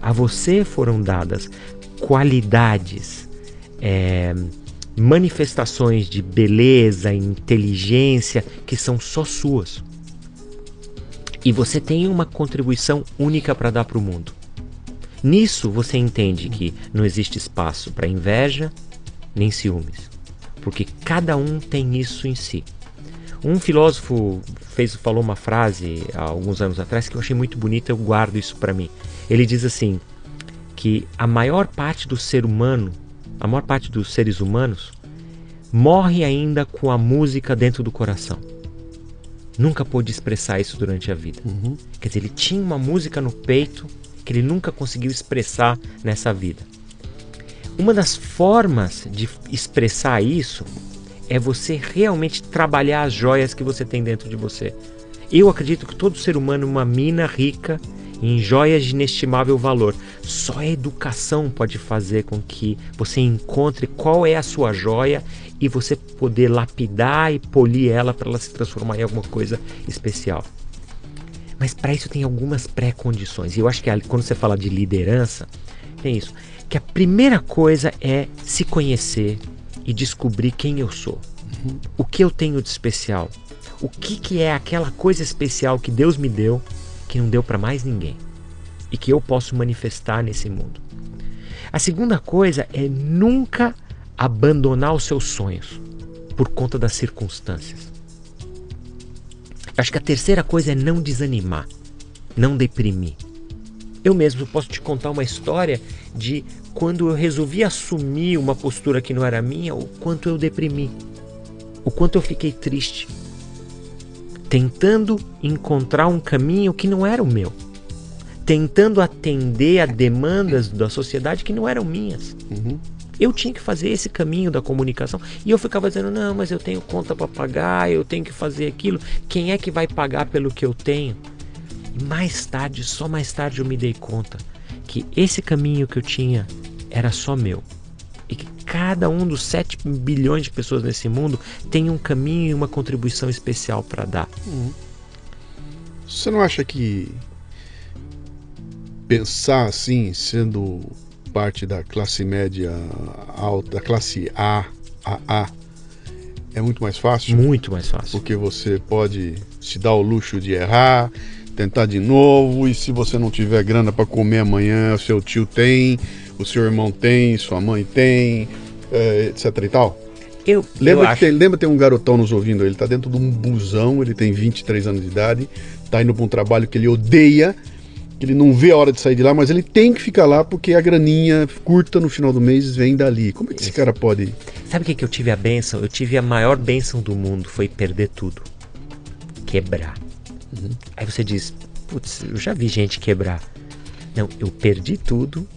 A você foram dadas qualidades, é, manifestações de beleza, inteligência que são só suas. E você tem uma contribuição única para dar para o mundo. Nisso você entende que não existe espaço para inveja nem ciúmes, porque cada um tem isso em si. Um filósofo fez, falou uma frase há alguns anos atrás que eu achei muito bonita, eu guardo isso para mim. Ele diz assim: que a maior parte do ser humano, a maior parte dos seres humanos, morre ainda com a música dentro do coração. Nunca pôde expressar isso durante a vida. Uhum. Quer dizer, ele tinha uma música no peito que ele nunca conseguiu expressar nessa vida. Uma das formas de expressar isso é você realmente trabalhar as joias que você tem dentro de você. Eu acredito que todo ser humano é uma mina rica em joias de inestimável valor. Só a educação pode fazer com que você encontre qual é a sua joia e você poder lapidar e polir ela para ela se transformar em alguma coisa especial. Mas para isso tem algumas pré-condições. E eu acho que quando você fala de liderança, tem isso. Que a primeira coisa é se conhecer e descobrir quem eu sou. Uhum. O que eu tenho de especial. O que, que é aquela coisa especial que Deus me deu que não deu para mais ninguém e que eu posso manifestar nesse mundo. A segunda coisa é nunca abandonar os seus sonhos por conta das circunstâncias. Acho que a terceira coisa é não desanimar, não deprimir. Eu mesmo posso te contar uma história de quando eu resolvi assumir uma postura que não era minha, o quanto eu deprimi, o quanto eu fiquei triste, tentando encontrar um caminho que não era o meu, tentando atender a demandas da sociedade que não eram minhas. Uhum. Eu tinha que fazer esse caminho da comunicação e eu ficava dizendo: não, mas eu tenho conta para pagar, eu tenho que fazer aquilo. Quem é que vai pagar pelo que eu tenho? E mais tarde, só mais tarde, eu me dei conta que esse caminho que eu tinha era só meu. E que cada um dos 7 bilhões de pessoas nesse mundo tem um caminho e uma contribuição especial para dar. Uhum. Você não acha que pensar assim, sendo parte da classe média alta, da classe A, AA, é muito mais fácil? Muito mais fácil. Porque você pode se dar o luxo de errar, tentar de novo, e se você não tiver grana para comer amanhã, o seu tio tem, o seu irmão tem, sua mãe tem, é, etc e tal. Eu, lembra, eu que tem, lembra tem um garotão nos ouvindo, ele tá dentro de um busão, ele tem 23 anos de idade, tá indo para um trabalho que ele odeia, ele não vê a hora de sair de lá, mas ele tem que ficar lá porque a graninha curta no final do mês vem dali. Como é que esse cara pode. Sabe o que, que eu tive a benção? Eu tive a maior benção do mundo, foi perder tudo. Quebrar. Uhum. Aí você diz, putz, eu já vi gente quebrar. Não, eu perdi tudo,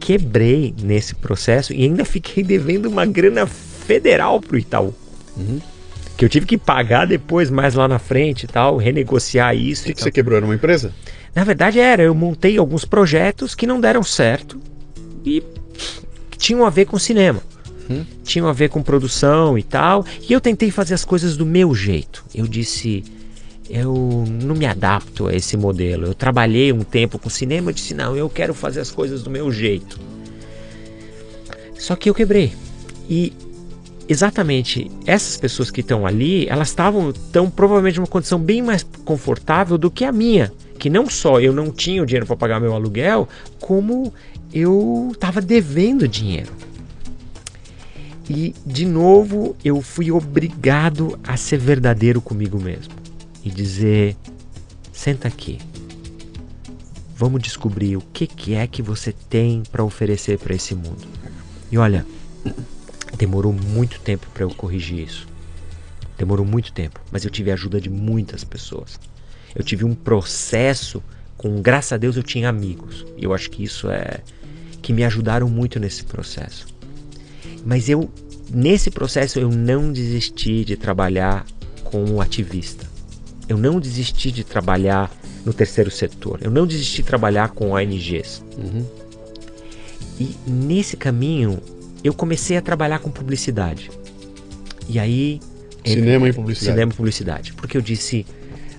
quebrei nesse processo e ainda fiquei devendo uma grana federal pro Itaú. Uhum. Que eu tive que pagar depois, mais lá na frente e tal, renegociar isso. O que, que você quebrou? Era uma empresa? Na verdade era, eu montei alguns projetos que não deram certo e tinham a ver com cinema. Hum. Tinham a ver com produção e tal. E eu tentei fazer as coisas do meu jeito. Eu disse, eu não me adapto a esse modelo. Eu trabalhei um tempo com cinema e disse, não, eu quero fazer as coisas do meu jeito. Só que eu quebrei. E exatamente essas pessoas que estão ali, elas estavam tão provavelmente numa condição bem mais confortável do que a minha que não só eu não tinha o dinheiro para pagar meu aluguel, como eu estava devendo dinheiro. E de novo eu fui obrigado a ser verdadeiro comigo mesmo e dizer: senta aqui, vamos descobrir o que, que é que você tem para oferecer para esse mundo. E olha, demorou muito tempo para eu corrigir isso. Demorou muito tempo, mas eu tive a ajuda de muitas pessoas. Eu tive um processo com, graças a Deus, eu tinha amigos. E eu acho que isso é que me ajudaram muito nesse processo. Mas eu nesse processo eu não desisti de trabalhar como ativista. Eu não desisti de trabalhar no terceiro setor. Eu não desisti de trabalhar com ONGs. Uhum. E nesse caminho eu comecei a trabalhar com publicidade. E aí cinema e publicidade. Cinema e publicidade, porque eu disse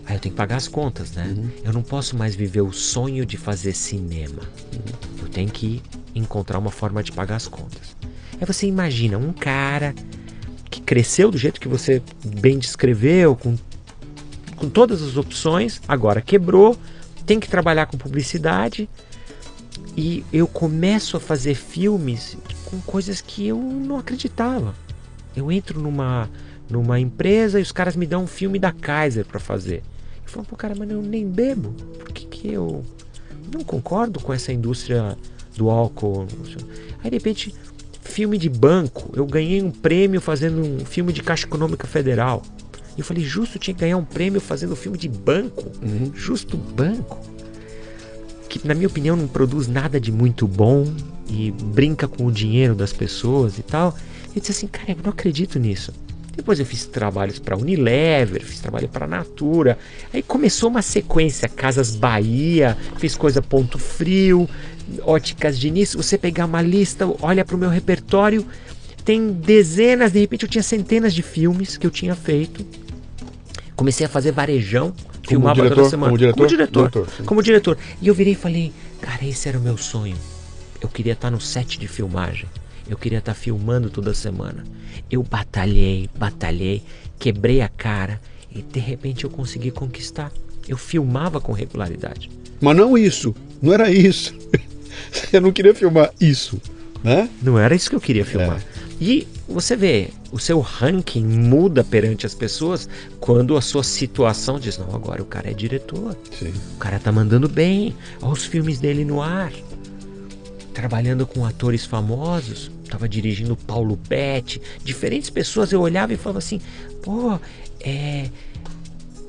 Aí eu tenho que pagar as contas, né? Uhum. Eu não posso mais viver o sonho de fazer cinema. Uhum. Eu tenho que encontrar uma forma de pagar as contas. Aí você imagina um cara que cresceu do jeito que você bem descreveu, com, com todas as opções, agora quebrou, tem que trabalhar com publicidade e eu começo a fazer filmes com coisas que eu não acreditava. Eu entro numa numa empresa e os caras me dão um filme da Kaiser para fazer. Eu falo, pô, cara, mas eu nem bebo. Por que, que eu não concordo com essa indústria do álcool? Aí de repente, filme de banco, eu ganhei um prêmio fazendo um filme de Caixa Econômica Federal. Eu falei, justo tinha que ganhar um prêmio fazendo um filme de banco. Uhum. Justo banco. Que na minha opinião não produz nada de muito bom e brinca com o dinheiro das pessoas e tal. Eu disse assim, cara, eu não acredito nisso. Depois eu fiz trabalhos para Unilever, fiz trabalho para Natura. Aí começou uma sequência, Casas Bahia, fiz coisa Ponto Frio, Óticas de Início. Você pegar uma lista, olha para o meu repertório, tem dezenas, de repente eu tinha centenas de filmes que eu tinha feito. Comecei a fazer varejão, como filmava diretor, toda semana. Como diretor? Como diretor. diretor como diretor. E eu virei e falei, cara, esse era o meu sonho. Eu queria estar no set de filmagem. Eu queria estar filmando toda semana. Eu batalhei, batalhei, quebrei a cara e de repente eu consegui conquistar. Eu filmava com regularidade. Mas não isso, não era isso. eu não queria filmar isso, né? Não era isso que eu queria filmar. É. E você vê, o seu ranking muda perante as pessoas quando a sua situação diz: não, agora o cara é diretor. Sim. O cara tá mandando bem. Olha os filmes dele no ar. Trabalhando com atores famosos estava dirigindo Paulo Betti, diferentes pessoas, eu olhava e falava assim, pô, é,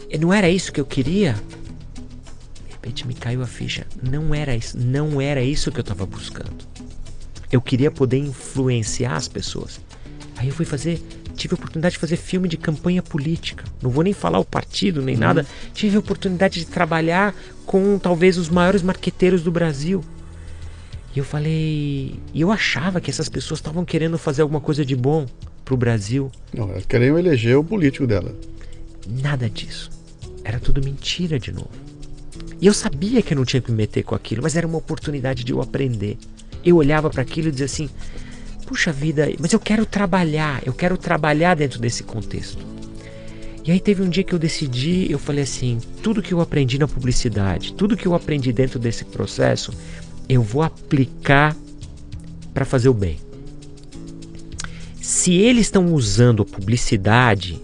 é, não era isso que eu queria? De repente me caiu a ficha, não era isso, não era isso que eu estava buscando. Eu queria poder influenciar as pessoas. Aí eu fui fazer, tive a oportunidade de fazer filme de campanha política. Não vou nem falar o partido nem uhum. nada. Tive a oportunidade de trabalhar com talvez os maiores marqueteiros do Brasil. E eu falei. E eu achava que essas pessoas estavam querendo fazer alguma coisa de bom pro Brasil. Não, elas queriam eleger o político dela. Nada disso. Era tudo mentira de novo. E eu sabia que eu não tinha que me meter com aquilo, mas era uma oportunidade de eu aprender. Eu olhava para aquilo e dizia assim: puxa vida, mas eu quero trabalhar, eu quero trabalhar dentro desse contexto. E aí teve um dia que eu decidi, eu falei assim, tudo que eu aprendi na publicidade, tudo que eu aprendi dentro desse processo, eu vou aplicar para fazer o bem. Se eles estão usando a publicidade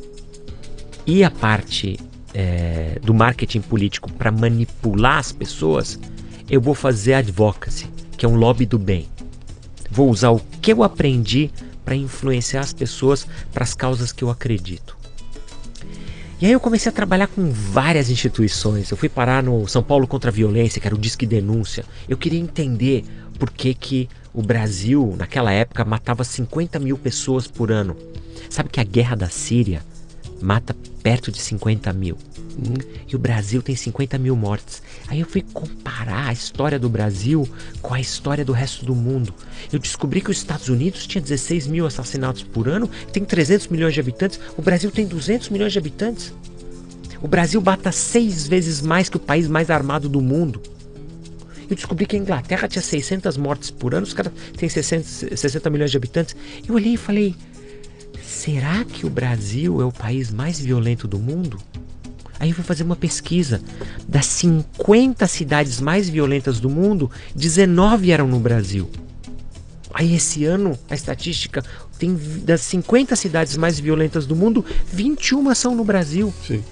e a parte é, do marketing político para manipular as pessoas, eu vou fazer advocacy, que é um lobby do bem. Vou usar o que eu aprendi para influenciar as pessoas para as causas que eu acredito. E aí eu comecei a trabalhar com várias instituições. Eu fui parar no São Paulo contra a Violência, que era o Disque Denúncia. Eu queria entender por que, que o Brasil, naquela época, matava 50 mil pessoas por ano. Sabe que a guerra da Síria mata perto de 50 mil. Uhum. E o Brasil tem 50 mil mortes. Aí eu fui comparar a história do Brasil com a história do resto do mundo. Eu descobri que os Estados Unidos tinha 16 mil assassinatos por ano, tem 300 milhões de habitantes, o Brasil tem 200 milhões de habitantes. O Brasil bata seis vezes mais que o país mais armado do mundo. Eu descobri que a Inglaterra tinha 600 mortes por ano, os caras têm 60, 60 milhões de habitantes. Eu olhei e falei: será que o Brasil é o país mais violento do mundo? Aí eu fui fazer uma pesquisa. Das 50 cidades mais violentas do mundo, 19 eram no Brasil. Aí esse ano, a estatística tem das 50 cidades mais violentas do mundo, 21 são no Brasil. Sim.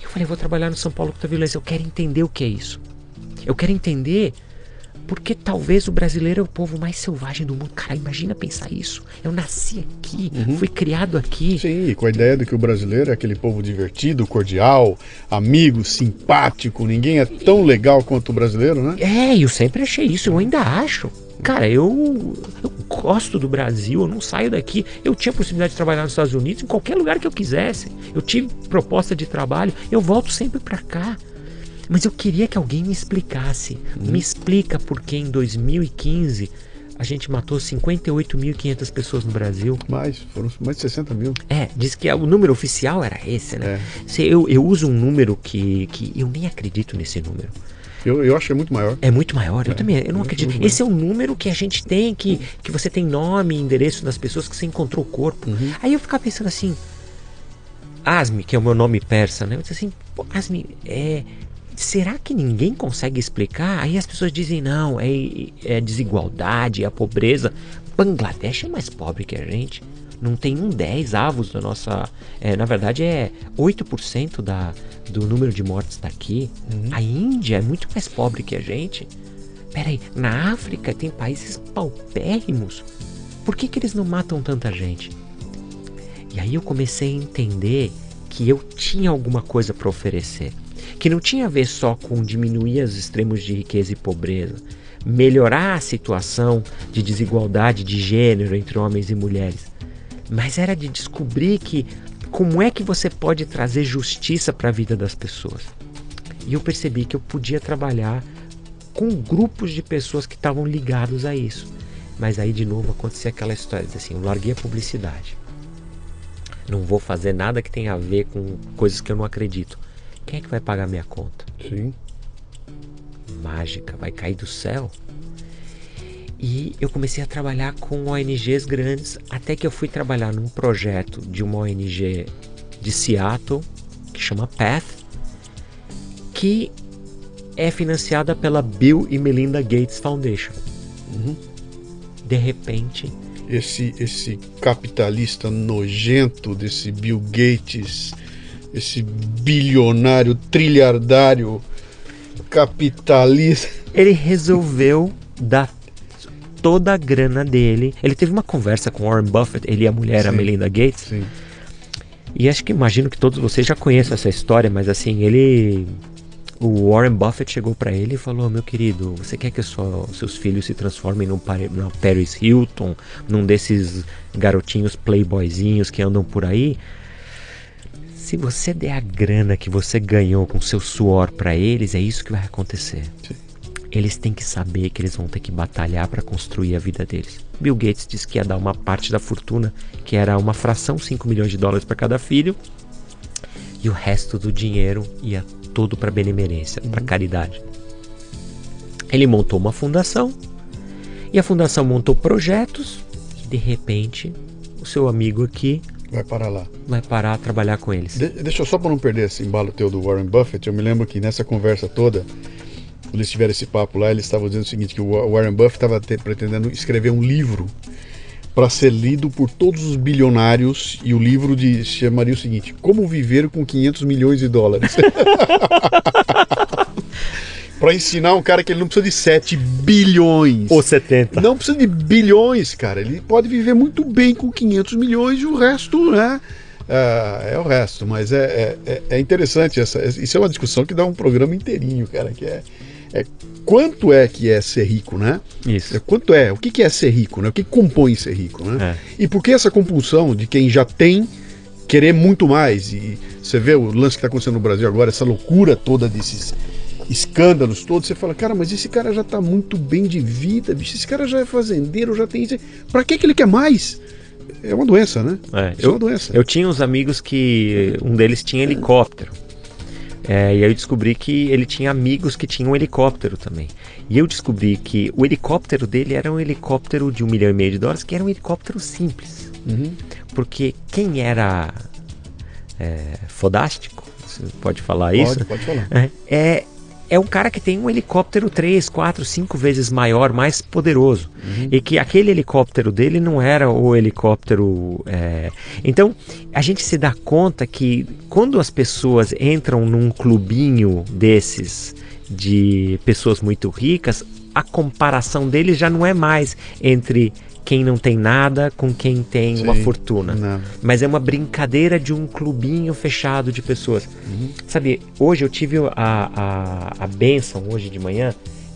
Eu falei, vou trabalhar no São Paulo contra a violência. Eu quero entender o que é isso. Eu quero entender porque talvez o brasileiro é o povo mais selvagem do mundo. Cara, imagina pensar isso. Eu nasci aqui, uhum. fui criado aqui. Sim, com a ideia de que o brasileiro é aquele povo divertido, cordial, amigo, simpático. Ninguém é tão legal quanto o brasileiro, né? É, eu sempre achei isso, eu ainda acho. Cara, eu, eu gosto do Brasil, eu não saio daqui. Eu tinha a possibilidade de trabalhar nos Estados Unidos, em qualquer lugar que eu quisesse. Eu tive proposta de trabalho, eu volto sempre para cá. Mas eu queria que alguém me explicasse. Hum. Me explica por que em 2015 a gente matou 58.500 pessoas no Brasil. Mais, foram mais de 60 mil. É, diz que o número oficial era esse, né? É. Eu, eu uso um número que, que eu nem acredito nesse número. Eu, eu acho que é muito maior. É muito maior, eu é, também, eu não acredito. Esse é o número que a gente tem, que, que você tem nome e endereço das pessoas que você encontrou o corpo. Uhum. Aí eu ficava pensando assim, Asmi, que é o meu nome persa, né? Eu disse assim, Asmi, é, será que ninguém consegue explicar? Aí as pessoas dizem: não, é, é desigualdade, é a pobreza. Bangladesh é mais pobre que a gente. não tem um 10 avos da nossa. É, na verdade, é 8% da, do número de mortes daqui. Uhum. A Índia é muito mais pobre que a gente. Peraí, na África tem países paupérrimos. Por que, que eles não matam tanta gente? E aí eu comecei a entender que eu tinha alguma coisa para oferecer. Que não tinha a ver só com diminuir os extremos de riqueza e pobreza, melhorar a situação de desigualdade de gênero entre homens e mulheres, mas era de descobrir que como é que você pode trazer justiça para a vida das pessoas. E eu percebi que eu podia trabalhar com grupos de pessoas que estavam ligados a isso. Mas aí de novo acontecia aquela história, assim, eu larguei a publicidade. Não vou fazer nada que tenha a ver com coisas que eu não acredito. Quem é que vai pagar minha conta? Sim. Mágica, vai cair do céu? E eu comecei a trabalhar com ONGs grandes, até que eu fui trabalhar num projeto de uma ONG de Seattle, que chama Path, que é financiada pela Bill e Melinda Gates Foundation. Uhum. De repente. Esse, esse capitalista nojento desse Bill Gates, esse bilionário, trilhardário capitalista. Ele resolveu dar toda a grana dele. Ele teve uma conversa com Warren Buffett, ele e a mulher, Sim. a Melinda Gates. Sim. E acho que imagino que todos vocês já conhecem essa história, mas assim, ele o Warren Buffett chegou para ele e falou: Meu querido, você quer que sua, seus filhos se transformem num no Paris Hilton, num desses garotinhos playboyzinhos que andam por aí? Se você der a grana que você ganhou com seu suor para eles, é isso que vai acontecer. Sim. Eles têm que saber que eles vão ter que batalhar para construir a vida deles. Bill Gates disse que ia dar uma parte da fortuna, que era uma fração, 5 milhões de dólares para cada filho, e o resto do dinheiro ia todo para benemerência, uhum. para caridade. Ele montou uma fundação e a fundação montou projetos e de repente o seu amigo aqui vai parar lá. Vai parar a trabalhar com eles. De deixa eu só para não perder esse embalo teu do Warren Buffett, eu me lembro que nessa conversa toda, quando eles tiveram esse papo lá, eles estavam dizendo o seguinte, que o Warren Buffett estava pretendendo escrever um livro para ser lido por todos os bilionários e o livro de, chamaria o seguinte: Como viver com 500 milhões de dólares. para ensinar um cara que ele não precisa de 7 bilhões. Ou 70. Não precisa de bilhões, cara. Ele pode viver muito bem com 500 milhões e o resto, né? É, é o resto, mas é, é, é interessante essa. Isso é uma discussão que dá um programa inteirinho, cara, que é, é quanto é que é ser rico, né? Isso. É, quanto é, o que, que é ser rico, né? O que compõe ser rico, né? É. E por que essa compulsão de quem já tem querer muito mais? E você vê o lance que está acontecendo no Brasil agora, essa loucura toda desses escândalos todos, você fala, cara, mas esse cara já está muito bem de vida, bicho, esse cara já é fazendeiro, já tem isso. Pra que, que ele quer mais? É uma doença, né? É, eu, é uma doença. Eu tinha uns amigos que um deles tinha helicóptero. É, e aí eu descobri que ele tinha amigos que tinham um helicóptero também. E eu descobri que o helicóptero dele era um helicóptero de um milhão e meio de dólares, que era um helicóptero simples. Uhum. Porque quem era é, fodástico, você pode falar pode, isso? Pode falar. É, é é um cara que tem um helicóptero 3, 4, 5 vezes maior, mais poderoso. Uhum. E que aquele helicóptero dele não era o helicóptero. É... Então, a gente se dá conta que quando as pessoas entram num clubinho desses de pessoas muito ricas, a comparação deles já não é mais entre quem não tem nada com quem tem Sim, uma fortuna. Não. Mas é uma brincadeira de um clubinho fechado de pessoas. Uhum. Sabe, hoje eu tive a, a, a benção, hoje de manhã,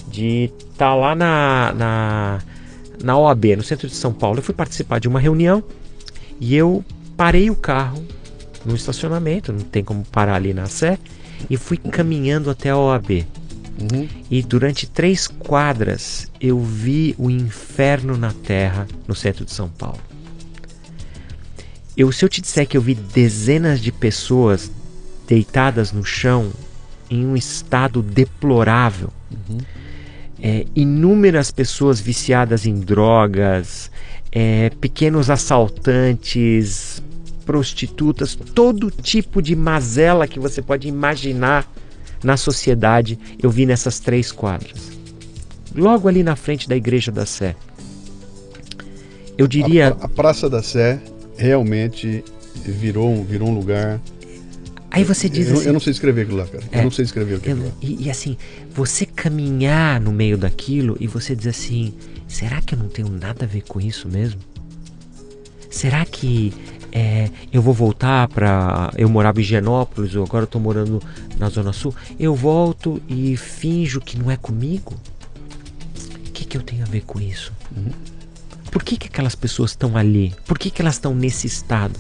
de estar tá lá na, na, na OAB, no centro de São Paulo. Eu fui participar de uma reunião e eu parei o carro no estacionamento, não tem como parar ali na Sé, e fui caminhando até a OAB. Uhum. E durante três quadras eu vi o inferno na terra no centro de São Paulo. Eu, se eu te disser que eu vi dezenas de pessoas deitadas no chão em um estado deplorável, uhum. é, inúmeras pessoas viciadas em drogas, é, pequenos assaltantes, prostitutas, todo tipo de mazela que você pode imaginar na sociedade eu vi nessas três quadras. Logo ali na frente da Igreja da Sé. Eu diria. A, a Praça da Sé realmente virou, virou um lugar Aí você diz eu, assim. Eu não sei escrever aquilo lá, cara. É, eu não sei escrever aquilo eu, e, e, assim, você caminhar no meio daquilo e você diz assim: será que eu não tenho nada a ver com isso mesmo? Será que é, eu vou voltar para. Eu morava em Genópolis, ou agora tô morando na Zona Sul. Eu volto e finjo que não é comigo? O que, que eu tenho a ver com isso? Uhum. Por que, que aquelas pessoas estão ali? Por que, que elas estão nesse estado?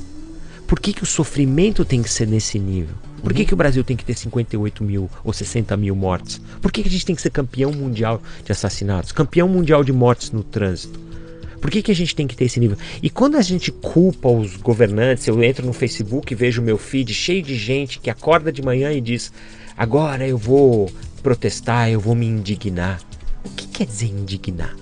Por que, que o sofrimento tem que ser nesse nível? Por que, uhum. que o Brasil tem que ter 58 mil ou 60 mil mortes? Por que, que a gente tem que ser campeão mundial de assassinatos? Campeão mundial de mortes no trânsito? Por que, que a gente tem que ter esse nível? E quando a gente culpa os governantes, eu entro no Facebook e vejo meu feed cheio de gente que acorda de manhã e diz: agora eu vou protestar, eu vou me indignar. O que quer dizer indignar?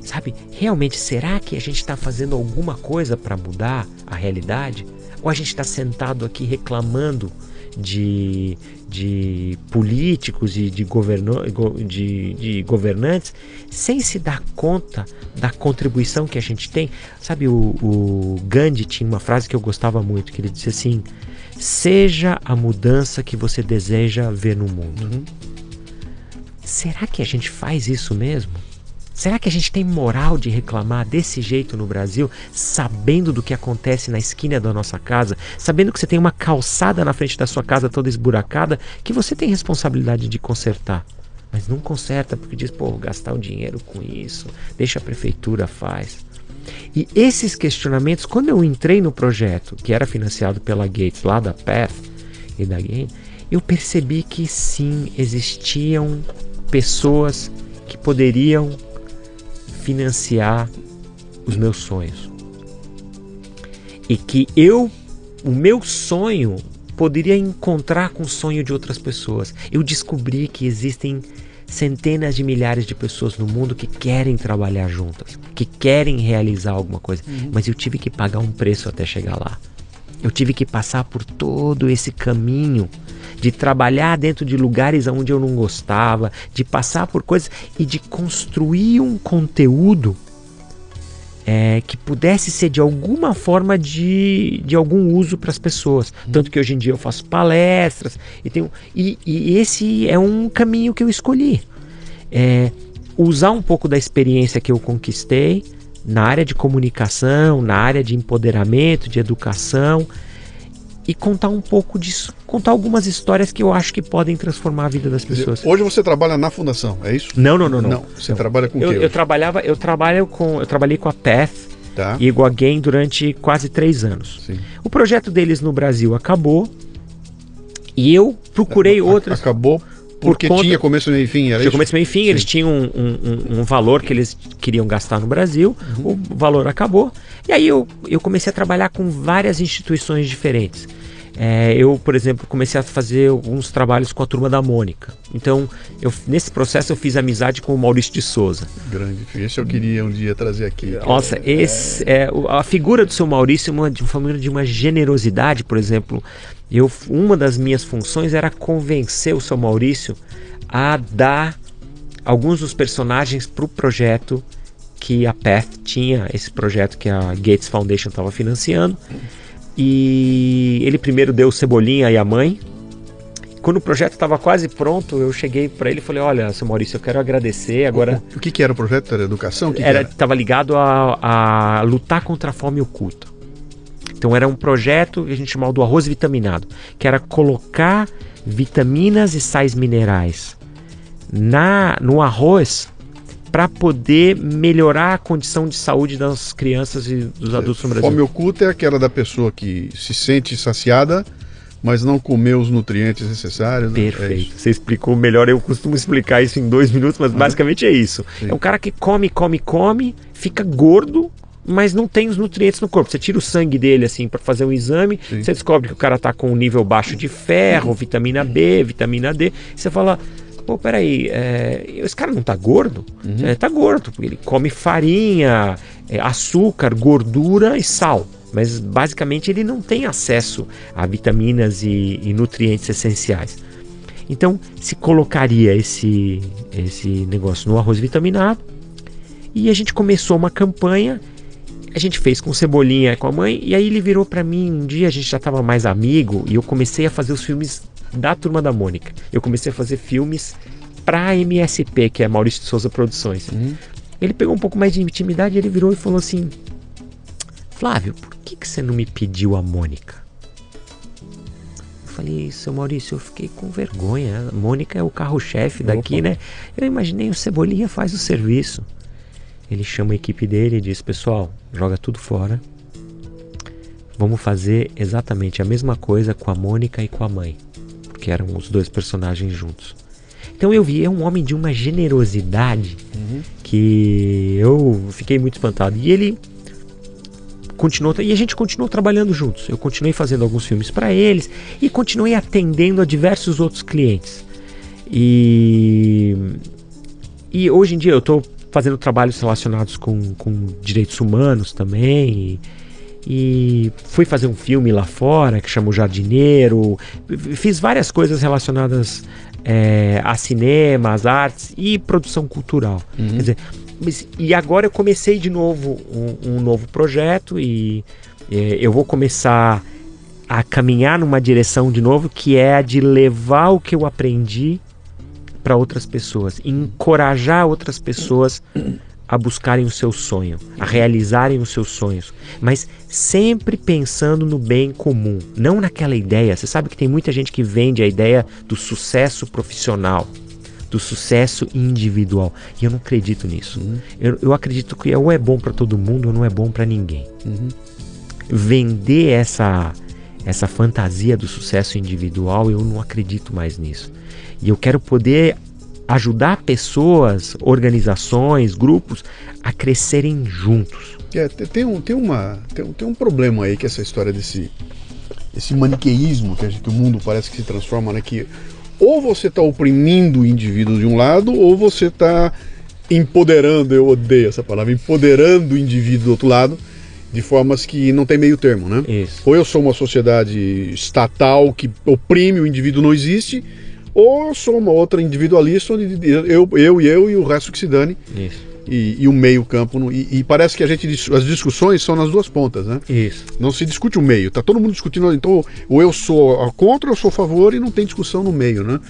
Sabe, realmente, será que a gente está fazendo alguma coisa para mudar a realidade? Ou a gente está sentado aqui reclamando de, de políticos e de, governo, de, de governantes sem se dar conta da contribuição que a gente tem? Sabe, o, o Gandhi tinha uma frase que eu gostava muito, que ele disse assim: Seja a mudança que você deseja ver no mundo. Uhum. Será que a gente faz isso mesmo? Será que a gente tem moral de reclamar desse jeito no Brasil, sabendo do que acontece na esquina da nossa casa, sabendo que você tem uma calçada na frente da sua casa toda esburacada, que você tem responsabilidade de consertar? Mas não conserta porque diz, pô, gastar o dinheiro com isso, deixa a prefeitura faz. E esses questionamentos, quando eu entrei no projeto, que era financiado pela Gates, lá da Path e da Game, eu percebi que sim, existiam pessoas que poderiam financiar os meus sonhos. E que eu, o meu sonho, poderia encontrar com o sonho de outras pessoas. Eu descobri que existem centenas de milhares de pessoas no mundo que querem trabalhar juntas, que querem realizar alguma coisa, uhum. mas eu tive que pagar um preço até chegar lá. Eu tive que passar por todo esse caminho de trabalhar dentro de lugares onde eu não gostava, de passar por coisas e de construir um conteúdo é, que pudesse ser de alguma forma de, de algum uso para as pessoas. Tanto que hoje em dia eu faço palestras e, tenho, e, e esse é um caminho que eu escolhi. É, usar um pouco da experiência que eu conquistei na área de comunicação, na área de empoderamento, de educação e contar um pouco disso, contar algumas histórias que eu acho que podem transformar a vida das pessoas. Hoje você trabalha na fundação, é isso? Não, não, não, não. não você não. trabalha com o eu, quê? Eu trabalhava, eu trabalho com, eu trabalhei com a Path tá. e Gain durante quase três anos. Sim. O projeto deles no Brasil acabou e eu procurei outras. Acabou porque conta... tinha começo, meio e fim, era Tinha isso? começo, meio e fim, Sim. eles tinham um, um, um, valor que eles queriam gastar no Brasil, uhum. o valor acabou. E aí eu, eu comecei a trabalhar com várias instituições diferentes. É, eu, por exemplo, comecei a fazer alguns trabalhos com a turma da Mônica. Então, eu, nesse processo, eu fiz amizade com o Maurício de Souza. Grande, esse eu queria um dia trazer aqui. Nossa, é, esse, é, a figura do seu Maurício é uma, de uma de uma generosidade, por exemplo. Eu, uma das minhas funções era convencer o seu Maurício a dar alguns dos personagens para o projeto que a Path tinha, esse projeto que a Gates Foundation estava financiando. E ele primeiro deu o Cebolinha e a mãe. Quando o projeto estava quase pronto, eu cheguei para ele e falei: Olha, seu Maurício, eu quero agradecer. Agora. O, o que, que, era o projeto? Era educação? Que era estava ligado a, a lutar contra a fome oculta. Então era um projeto que a gente chamava do arroz vitaminado, que era colocar vitaminas e sais minerais na no arroz para poder melhorar a condição de saúde das crianças e dos adultos no Brasil. Fome oculta é aquela da pessoa que se sente saciada, mas não comeu os nutrientes necessários. Né? Perfeito. É Você explicou melhor. Eu costumo explicar isso em dois minutos, mas basicamente é isso. Sim. É um cara que come, come, come, fica gordo, mas não tem os nutrientes no corpo. Você tira o sangue dele assim para fazer um exame, Sim. você descobre que o cara está com um nível baixo de ferro, vitamina B, vitamina D. Você fala, pô, peraí, é, esse cara não tá gordo? Uhum. É, tá gordo, porque ele come farinha, é, açúcar, gordura e sal. Mas basicamente ele não tem acesso a vitaminas e, e nutrientes essenciais. Então se colocaria esse, esse negócio no arroz vitaminado e a gente começou uma campanha a gente fez com Cebolinha com a mãe, e aí ele virou para mim um dia, a gente já tava mais amigo, e eu comecei a fazer os filmes da Turma da Mônica. Eu comecei a fazer filmes pra MSP, que é Maurício de Souza Produções. Uhum. Ele pegou um pouco mais de intimidade, ele virou e falou assim: Flávio, por que, que você não me pediu a Mônica? Eu falei, seu Maurício, eu fiquei com vergonha. A Mônica é o carro-chefe daqui, né? Eu imaginei o Cebolinha faz o serviço. Ele chama a equipe dele e diz: Pessoal, joga tudo fora. Vamos fazer exatamente a mesma coisa com a Mônica e com a mãe, porque eram os dois personagens juntos. Então eu vi, é um homem de uma generosidade uhum. que eu fiquei muito espantado. E ele continuou e a gente continuou trabalhando juntos. Eu continuei fazendo alguns filmes para eles e continuei atendendo a diversos outros clientes. E e hoje em dia eu estou fazendo trabalhos relacionados com, com direitos humanos também. E, e fui fazer um filme lá fora que chama O Jardineiro. Fiz várias coisas relacionadas é, a cinema, às artes e produção cultural. Uhum. Quer dizer, mas, e agora eu comecei de novo um, um novo projeto e é, eu vou começar a caminhar numa direção de novo que é a de levar o que eu aprendi para outras pessoas, encorajar outras pessoas a buscarem o seu sonho, a realizarem os seus sonhos, mas sempre pensando no bem comum, não naquela ideia. Você sabe que tem muita gente que vende a ideia do sucesso profissional, do sucesso individual, e eu não acredito nisso. Uhum. Eu, eu, acredito que ou é bom para todo mundo ou não é bom para ninguém. Uhum. Vender essa essa fantasia do sucesso individual, eu não acredito mais nisso. E eu quero poder ajudar pessoas, organizações, grupos a crescerem juntos. É, tem, um, tem, uma, tem, tem, um problema aí que essa história desse esse maniqueísmo que, que o mundo parece que se transforma, né? Que ou você está oprimindo o indivíduo de um lado, ou você está empoderando, eu odeio essa palavra, empoderando o indivíduo do outro lado, de formas que não tem meio termo, né? Isso. Ou eu sou uma sociedade estatal que oprime o indivíduo não existe, ou sou uma outra individualista onde eu, eu e eu e o resto que se dane. Isso. E, e o meio campo e, e, parece que a gente as discussões são nas duas pontas, né? Isso. Não se discute o meio, tá todo mundo discutindo então ou eu sou contra ou eu sou a favor e não tem discussão no meio, né?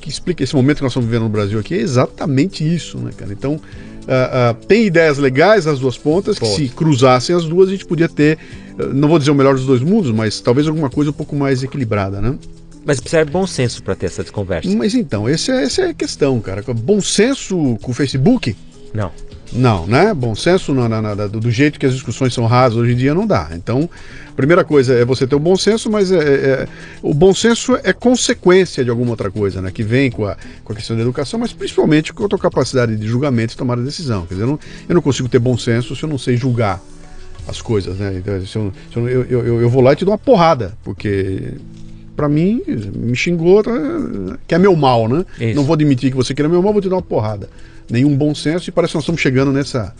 Que explica esse momento que nós estamos vivendo no Brasil aqui é exatamente isso, né, cara? Então uh, uh, tem ideias legais nas duas pontas que se cruzassem as duas a gente podia ter, uh, não vou dizer o melhor dos dois mundos, mas talvez alguma coisa um pouco mais equilibrada, né? Mas precisa de bom senso para ter essa conversa. Mas então, essa é, essa é a questão, cara. Bom senso com o Facebook? Não. Não, né? Bom senso na, na, na, do jeito que as discussões são rasas hoje em dia não dá. Então, primeira coisa é você ter o bom senso, mas é, é, é, o bom senso é consequência de alguma outra coisa, né? Que vem com a, com a questão da educação, mas principalmente com a tua capacidade de julgamento e tomar a decisão. Quer dizer, eu não, eu não consigo ter bom senso se eu não sei julgar as coisas, né? Então, se eu, se eu, eu, eu, eu vou lá e te dou uma porrada, porque para mim, me xingou, tá, que é meu mal, né? Isso. Não vou admitir que você queira meu mal, vou te dar uma porrada. Nenhum bom senso e parece que nós estamos chegando nessa,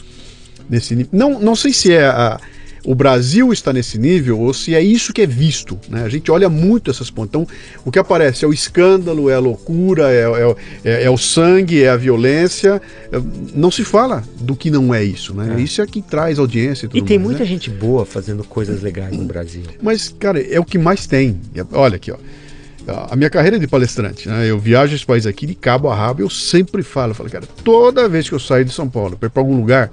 nesse. Não, não sei se é a, o Brasil está nesse nível ou se é isso que é visto. Né? A gente olha muito essas pontas. Então, o que aparece é o escândalo, é a loucura, é, é, é, é o sangue, é a violência. É, não se fala do que não é isso. Né? É. Isso é que traz audiência. E, e tem mais, muita né? gente boa fazendo coisas legais no Brasil. Mas, cara, é o que mais tem. Olha aqui, ó. A minha carreira de palestrante, né? Eu viajo esse país aqui de cabo a rabo, eu sempre falo, eu falo, cara, toda vez que eu saio de São Paulo para algum lugar,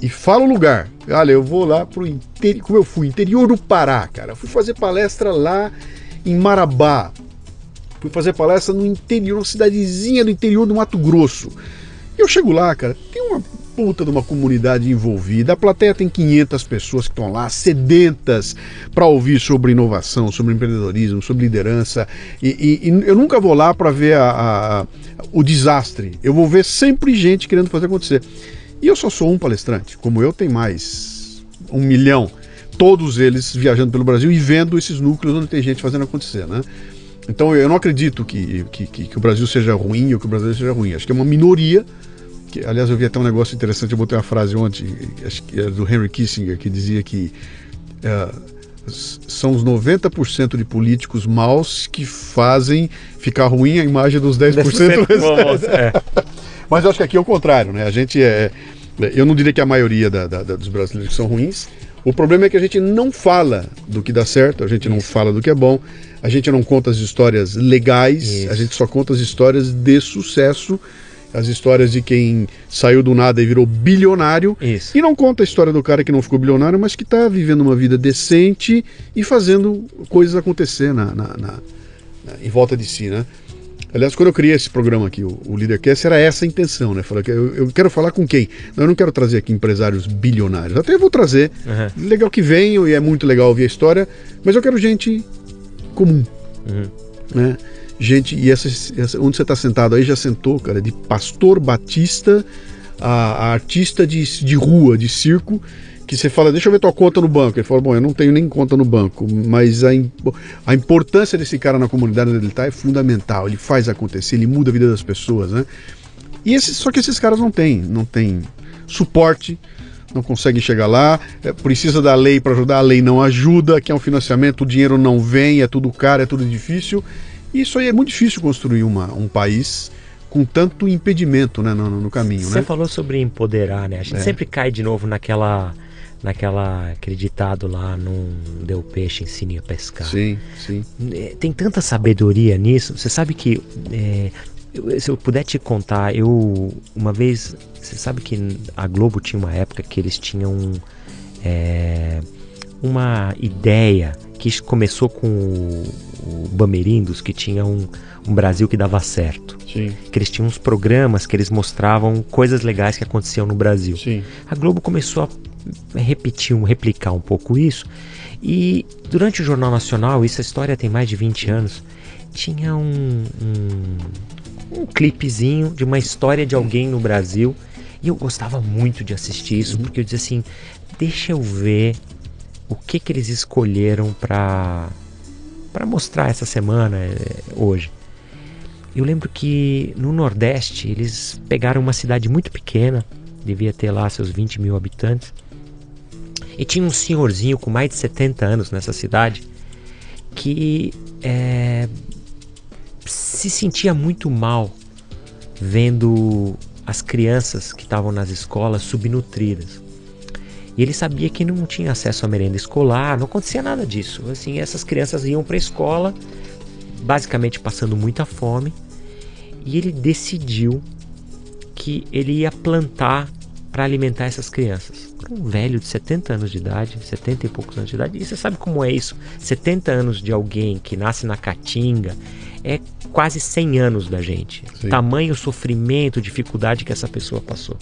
e fala o lugar. Olha, eu vou lá pro interior, como eu fui, interior do Pará, cara. Fui fazer palestra lá em Marabá. Fui fazer palestra no interior, uma cidadezinha do interior do Mato Grosso. Eu chego lá, cara, tem uma puta de uma comunidade envolvida. A plateia tem 500 pessoas que estão lá, sedentas para ouvir sobre inovação, sobre empreendedorismo, sobre liderança. E, e, e eu nunca vou lá para ver a, a, o desastre. Eu vou ver sempre gente querendo fazer acontecer. E eu só sou um palestrante, como eu tem mais um milhão, todos eles viajando pelo Brasil e vendo esses núcleos onde tem gente fazendo acontecer, né? Então eu não acredito que, que, que, que o Brasil seja ruim ou que o Brasil seja ruim. Acho que é uma minoria. Que, aliás, eu vi até um negócio interessante, eu botei uma frase ontem, acho que é do Henry Kissinger, que dizia que uh, são os 90% de políticos maus que fazem ficar ruim a imagem dos 10%, 10% bons, é. Mas eu acho que aqui é o contrário, né? A gente é. Eu não diria que a maioria da, da, dos brasileiros são ruins. O problema é que a gente não fala do que dá certo, a gente Isso. não fala do que é bom, a gente não conta as histórias legais, Isso. a gente só conta as histórias de sucesso as histórias de quem saiu do nada e virou bilionário. Isso. E não conta a história do cara que não ficou bilionário, mas que está vivendo uma vida decente e fazendo coisas acontecer na, na, na, em volta de si, né? Aliás, quando eu criei esse programa aqui, o, o Leadercast, era essa a intenção, né? Falar que eu, eu, quero falar com quem? eu não quero trazer aqui empresários bilionários. Até vou trazer. Uhum. Legal que venham e é muito legal ouvir a história, mas eu quero gente comum. Uhum. Né? gente, e essa, essa onde você está sentado aí já sentou, cara, de pastor batista a, a, artista de, de rua, de circo, que você fala, deixa eu ver tua conta no banco. Ele fala, bom, eu não tenho nem conta no banco, mas a, a importância desse cara na comunidade onde ele está é fundamental. Ele faz acontecer, ele muda a vida das pessoas, né? E esse, só que esses caras não têm, não têm suporte, não conseguem chegar lá, é, precisa da lei para ajudar, a lei não ajuda, que é um financiamento, o dinheiro não vem, é tudo caro, é tudo difícil. E isso aí é muito difícil construir uma, um país com tanto impedimento né, no, no caminho. Você né? falou sobre empoderar, né? A gente é. sempre cai de novo naquela naquela acreditado lá não deu peixe ensine a pescar sim sim é, tem tanta sabedoria nisso você sabe que é, se eu puder te contar eu uma vez você sabe que a Globo tinha uma época que eles tinham é, uma ideia que começou com o, o Bamerindos, que tinha um, um Brasil que dava certo. Sim. Que eles tinham uns programas que eles mostravam coisas legais que aconteciam no Brasil. Sim. A Globo começou a repetir, um, replicar um pouco isso. E durante o Jornal Nacional, isso a história tem mais de 20 anos, tinha um, um, um clipezinho de uma história de alguém no Brasil. E eu gostava muito de assistir isso, uhum. porque eu dizia assim: deixa eu ver o que, que eles escolheram para para mostrar essa semana eh, hoje. Eu lembro que no Nordeste eles pegaram uma cidade muito pequena, devia ter lá seus 20 mil habitantes, e tinha um senhorzinho com mais de 70 anos nessa cidade que é, se sentia muito mal vendo as crianças que estavam nas escolas subnutridas. E ele sabia que não tinha acesso à merenda escolar, não acontecia nada disso. Assim, essas crianças iam para a escola, basicamente passando muita fome, e ele decidiu que ele ia plantar para alimentar essas crianças. Um velho de 70 anos de idade, 70 e poucos anos de idade, e você sabe como é isso? 70 anos de alguém que nasce na caatinga é quase 100 anos da gente. Sim. Tamanho sofrimento, dificuldade que essa pessoa passou.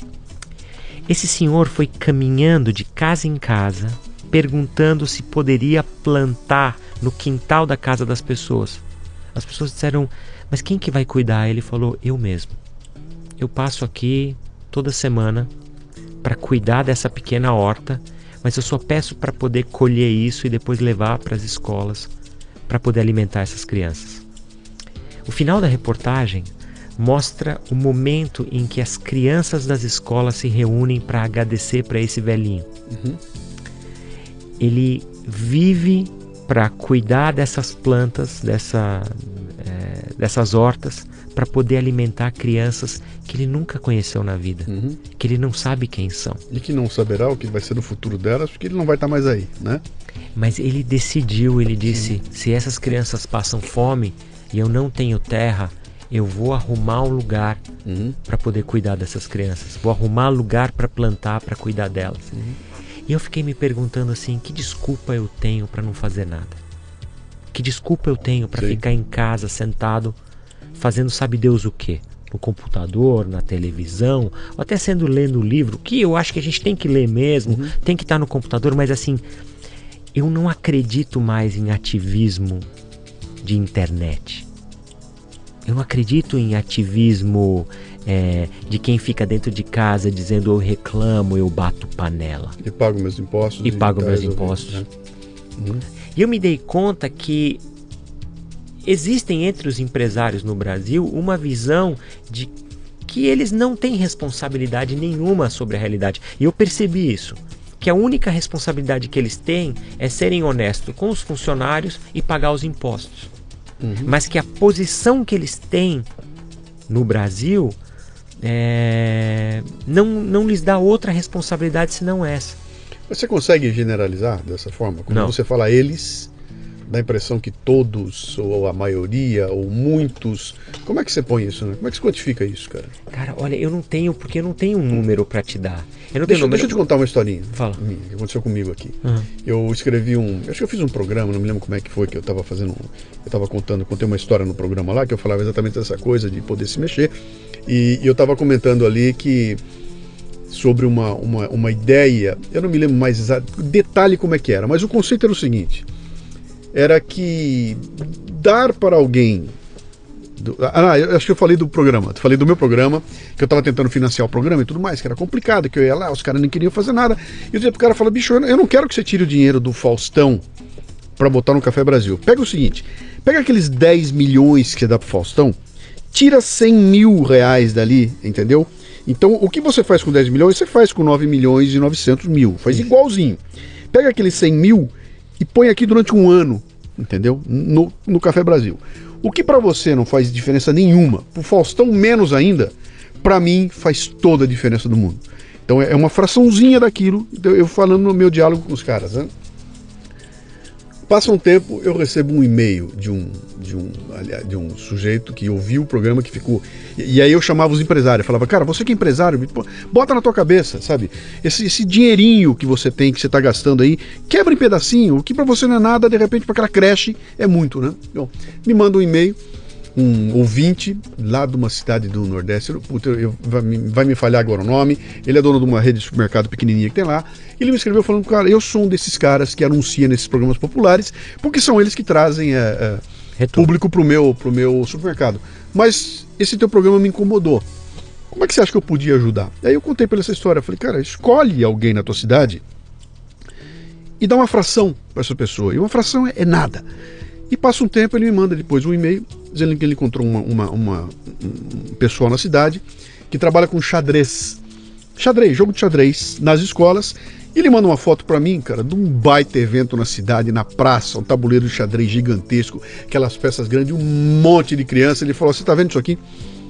Esse senhor foi caminhando de casa em casa, perguntando se poderia plantar no quintal da casa das pessoas. As pessoas disseram: Mas quem que vai cuidar? Ele falou: Eu mesmo. Eu passo aqui toda semana para cuidar dessa pequena horta, mas eu só peço para poder colher isso e depois levar para as escolas para poder alimentar essas crianças. O final da reportagem mostra o momento em que as crianças das escolas se reúnem para agradecer para esse velhinho. Uhum. Ele vive para cuidar dessas plantas, dessa, é, dessas hortas, para poder alimentar crianças que ele nunca conheceu na vida, uhum. que ele não sabe quem são. E que não saberá o que vai ser no futuro delas, porque ele não vai estar tá mais aí, né? Mas ele decidiu, ele disse: Sim. se essas crianças passam fome e eu não tenho terra, eu vou arrumar um lugar uhum. para poder cuidar dessas crianças. Vou arrumar lugar para plantar, para cuidar delas. Uhum. E eu fiquei me perguntando assim, que desculpa eu tenho para não fazer nada? Que desculpa eu tenho para ficar em casa sentado fazendo sabe Deus o quê? No computador, na televisão, ou até sendo lendo livro, que eu acho que a gente tem que ler mesmo, uhum. tem que estar no computador, mas assim, eu não acredito mais em ativismo de internet. Eu não acredito em ativismo é, de quem fica dentro de casa dizendo eu reclamo, eu bato panela. E pago meus impostos. E, e pago meus impostos. Né? Uhum. E eu me dei conta que existem entre os empresários no Brasil uma visão de que eles não têm responsabilidade nenhuma sobre a realidade. E eu percebi isso. Que a única responsabilidade que eles têm é serem honestos com os funcionários e pagar os impostos uhum. mas que a posição que eles têm no Brasil é, não, não lhes dá outra responsabilidade senão essa. Você consegue generalizar dessa forma? Quando não. você fala eles, dá a impressão que todos, ou a maioria, ou muitos. Como é que você põe isso, né? Como é que você quantifica isso, cara? Cara, olha, eu não tenho, porque eu não tenho um número para te dar. Eu não deixa, tenho deixa eu te contar uma historinha. Fala. Minha, que aconteceu comigo aqui. Uhum. Eu escrevi um. Acho que eu fiz um programa, não me lembro como é que foi, que eu estava fazendo. Eu estava contando, contei uma história no programa lá que eu falava exatamente dessa coisa de poder se mexer. E, e eu estava comentando ali que sobre uma, uma, uma ideia, eu não me lembro mais exato, detalhe como é que era, mas o conceito era o seguinte: era que dar para alguém. Do, ah, eu acho que eu falei do programa, eu falei do meu programa, que eu estava tentando financiar o programa e tudo mais, que era complicado, que eu ia lá, os caras nem queriam fazer nada. E eu dizia pro cara, fala, bicho, eu não quero que você tire o dinheiro do Faustão para botar no Café Brasil. Pega o seguinte, pega aqueles 10 milhões que dá pro Faustão, tira 100 mil reais dali, entendeu? Então, o que você faz com 10 milhões, você faz com 9 milhões e 900 mil. Faz igualzinho. Pega aqueles 100 mil e põe aqui durante um ano, entendeu? No, no Café Brasil. O que para você não faz diferença nenhuma, pro Faustão menos ainda, para mim faz toda a diferença do mundo. Então é uma fraçãozinha daquilo, eu falando no meu diálogo com os caras. Né? Passa um tempo, eu recebo um e-mail de um, de um, de um sujeito que ouviu o programa, que ficou. E, e aí eu chamava os empresários, falava, cara, você que é empresário, bota na tua cabeça, sabe? Esse, esse dinheirinho que você tem, que você está gastando aí, quebra em pedacinho, o que para você não é nada, de repente para aquela creche é muito, né? Me manda um e-mail um ouvinte lá de uma cidade do Nordeste, puta, eu, vai, vai, me falhar agora o nome, ele é dono de uma rede de supermercado pequenininha que tem lá, ele me escreveu falando, cara, eu sou um desses caras que anuncia nesses programas populares, porque são eles que trazem é, é, público pro meu, pro meu supermercado. Mas esse teu programa me incomodou. Como é que você acha que eu podia ajudar? Aí eu contei para essa história, falei, cara, escolhe alguém na tua cidade e dá uma fração para essa pessoa. E uma fração é, é nada. E passa um tempo, ele me manda depois um e-mail dizendo que ele encontrou uma, uma, uma um pessoal na cidade que trabalha com xadrez. Xadrez, jogo de xadrez nas escolas. E ele manda uma foto para mim, cara, de um baita evento na cidade, na praça, um tabuleiro de xadrez gigantesco, aquelas peças grandes, um monte de criança. Ele falou: Você tá vendo isso aqui?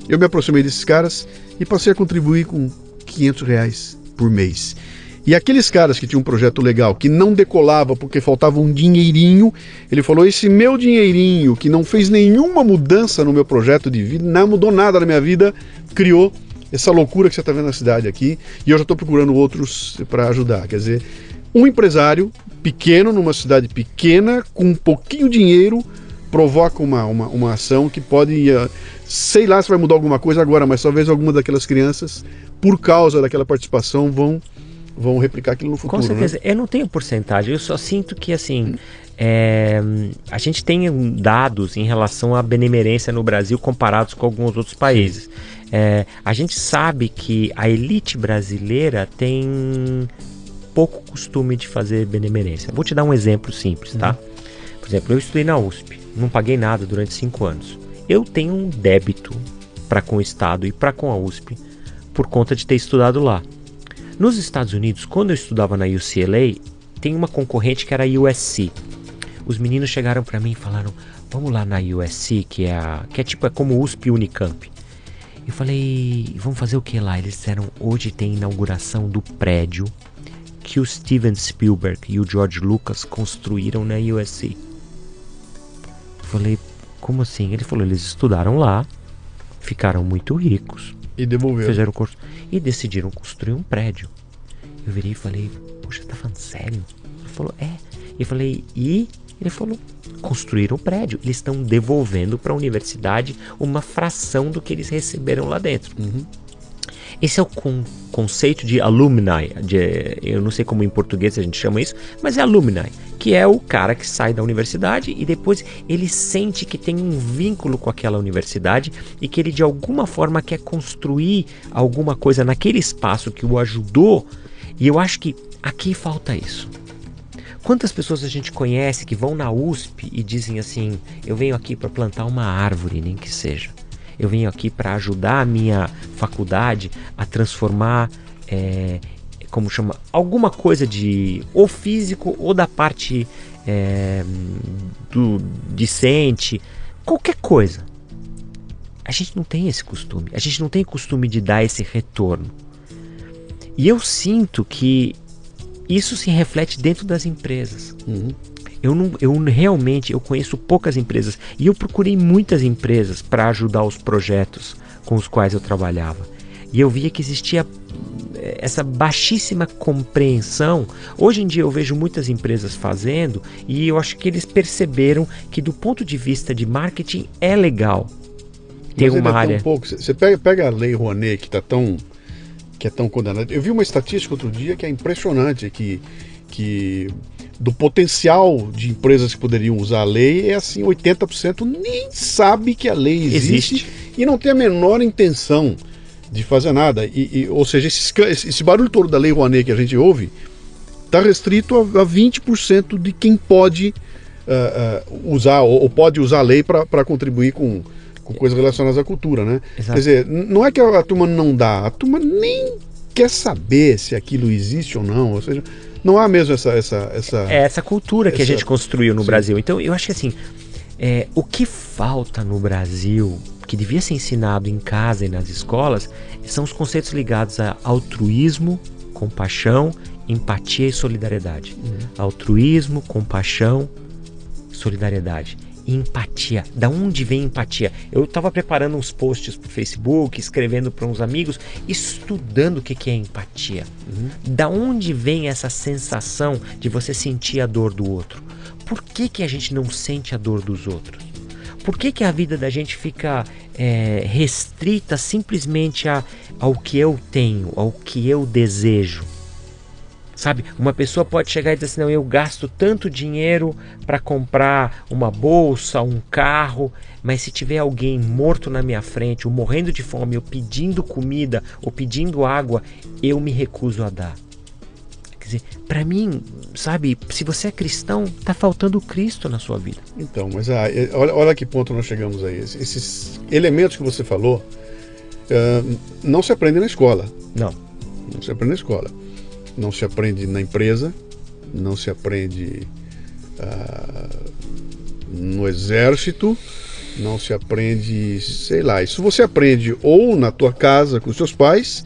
Eu me aproximei desses caras e passei a contribuir com 500 reais por mês. E aqueles caras que tinham um projeto legal, que não decolava porque faltava um dinheirinho, ele falou: esse meu dinheirinho, que não fez nenhuma mudança no meu projeto de vida, não mudou nada na minha vida, criou essa loucura que você está vendo na cidade aqui, e eu já estou procurando outros para ajudar. Quer dizer, um empresário pequeno, numa cidade pequena, com um pouquinho dinheiro, provoca uma, uma, uma ação que pode. Uh, sei lá se vai mudar alguma coisa agora, mas talvez alguma daquelas crianças, por causa daquela participação, vão vão replicar aquilo no futuro. Com certeza. Né? Eu não tenho porcentagem, eu só sinto que assim. É, a gente tem dados em relação à benemerência no Brasil comparados com alguns outros países. É, a gente sabe que a elite brasileira tem pouco costume de fazer benemerência. Vou te dar um exemplo simples, tá? Uhum. Por exemplo, eu estudei na USP, não paguei nada durante cinco anos. Eu tenho um débito para com o Estado e para com a USP por conta de ter estudado lá. Nos Estados Unidos, quando eu estudava na UCLA, tem uma concorrente que era a USC. Os meninos chegaram para mim e falaram: "Vamos lá na USC, que é a, que é tipo é como USP Unicamp". Eu falei: "Vamos fazer o que lá?". Eles disseram: "Hoje tem inauguração do prédio que o Steven Spielberg e o George Lucas construíram na USC". Eu falei: "Como assim?". Ele falou: "Eles estudaram lá, ficaram muito ricos, e devolveram. Fizeram o curso. E decidiram construir um prédio. Eu virei e falei, poxa, tá falando sério? Ele falou, é. E eu falei, e? Ele falou, construíram o prédio. Eles estão devolvendo para a universidade uma fração do que eles receberam lá dentro. Uhum. Esse é o con conceito de alumni, de, eu não sei como em português a gente chama isso, mas é alumni, que é o cara que sai da universidade e depois ele sente que tem um vínculo com aquela universidade e que ele de alguma forma quer construir alguma coisa naquele espaço que o ajudou. E eu acho que aqui falta isso. Quantas pessoas a gente conhece que vão na USP e dizem assim: eu venho aqui para plantar uma árvore, nem que seja eu venho aqui para ajudar a minha faculdade a transformar, é, como chama, alguma coisa de ou físico ou da parte é, do discente, qualquer coisa. A gente não tem esse costume. A gente não tem costume de dar esse retorno. E eu sinto que isso se reflete dentro das empresas. Uhum. Eu, não, eu realmente eu conheço poucas empresas e eu procurei muitas empresas para ajudar os projetos com os quais eu trabalhava. E eu via que existia eh, essa baixíssima compreensão. Hoje em dia eu vejo muitas empresas fazendo e eu acho que eles perceberam que do ponto de vista de marketing é legal ter Mas uma é área. pouco. Você pega, pega a lei Rouanet que está tão que é tão condenada. Eu vi uma estatística outro dia que é impressionante que que do potencial de empresas que poderiam usar a lei é assim 80% nem sabe que a lei existe, existe. e não tem a menor intenção de fazer nada. E, e ou seja, esse, esse, barulho todo da lei Rouanet que a gente ouve está restrito a, a 20% de quem pode uh, uh, usar ou, ou, pode usar a lei para contribuir com, com coisas relacionadas à cultura, né? Exato. Quer dizer, não é que a, a turma não dá, a turma nem quer saber se aquilo existe ou não, ou seja, não há mesmo essa essa essa é essa cultura que essa... a gente construiu no Sim. Brasil. Então, eu acho que assim, é, o que falta no Brasil que devia ser ensinado em casa e nas escolas são os conceitos ligados a altruísmo, compaixão, empatia e solidariedade. Uhum. Altruísmo, compaixão, solidariedade. Empatia. Da onde vem empatia? Eu estava preparando uns posts para o Facebook, escrevendo para uns amigos, estudando o que, que é empatia. Uhum. Da onde vem essa sensação de você sentir a dor do outro? Por que, que a gente não sente a dor dos outros? Por que, que a vida da gente fica é, restrita simplesmente a, ao que eu tenho, ao que eu desejo? Sabe, uma pessoa pode chegar e dizer assim: não, eu gasto tanto dinheiro para comprar uma bolsa, um carro, mas se tiver alguém morto na minha frente, ou morrendo de fome, ou pedindo comida, ou pedindo água, eu me recuso a dar. Quer dizer, para mim, sabe, se você é cristão, tá faltando Cristo na sua vida. Então, mas ah, olha, olha que ponto nós chegamos aí. Esses elementos que você falou uh, não se aprende na escola. Não. Não se aprende na escola. Não se aprende na empresa. Não se aprende uh, no exército. Não se aprende, sei lá. Isso você aprende ou na tua casa com seus pais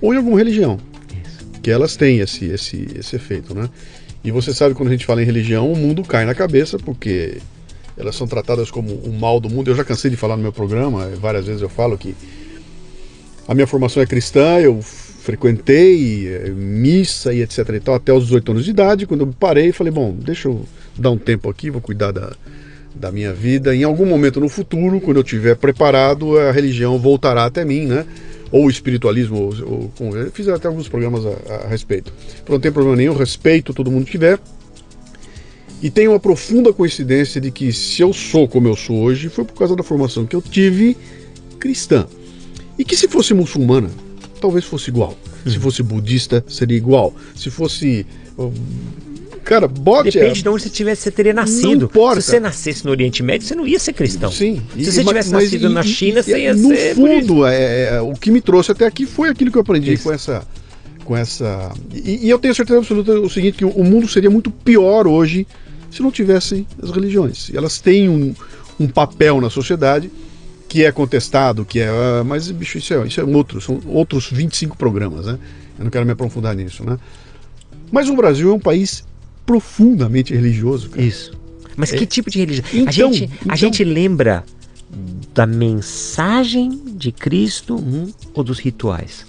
ou em alguma religião que elas têm esse, esse, esse efeito, né? E você sabe quando a gente fala em religião, o mundo cai na cabeça porque elas são tratadas como o mal do mundo. Eu já cansei de falar no meu programa, várias vezes eu falo que a minha formação é cristã, eu frequentei eh, missa e etc e tal até os 18 anos de idade, quando eu parei, falei, bom, deixa eu dar um tempo aqui, vou cuidar da, da minha vida. Em algum momento no futuro, quando eu estiver preparado, a religião voltará até mim, né? ou espiritualismo, ou, ou, eu fiz até alguns programas a, a respeito. Então, não tem problema nenhum, respeito todo mundo que tiver. E tenho uma profunda coincidência de que se eu sou como eu sou hoje, foi por causa da formação que eu tive cristã. E que se fosse muçulmana, talvez fosse igual. Se fosse budista, seria igual. Se fosse Cara, bote. Depende é... de onde você tivesse, você teria nascido. Se você nascesse no Oriente Médio, você não ia ser cristão. Sim. Se você tivesse mas, nascido e, na China, e, você ia no ser. No fundo, é, é, o que me trouxe até aqui foi aquilo que eu aprendi Isso. com essa. Com essa. E, e, eu tenho certeza absoluta o seguinte: que o mundo seria muito pior hoje se não tivessem as religiões. Elas têm um, um papel na sociedade que é contestado, que é. Uh, mas, bicho, isso é, isso é outro, são outros 25 programas, né? Eu não quero me aprofundar nisso, né? Mas o Brasil é um país profundamente religioso. Cara. Isso. Mas é. que tipo de religião? Então, a, gente, então... a gente lembra da mensagem de Cristo uhum. ou dos rituais?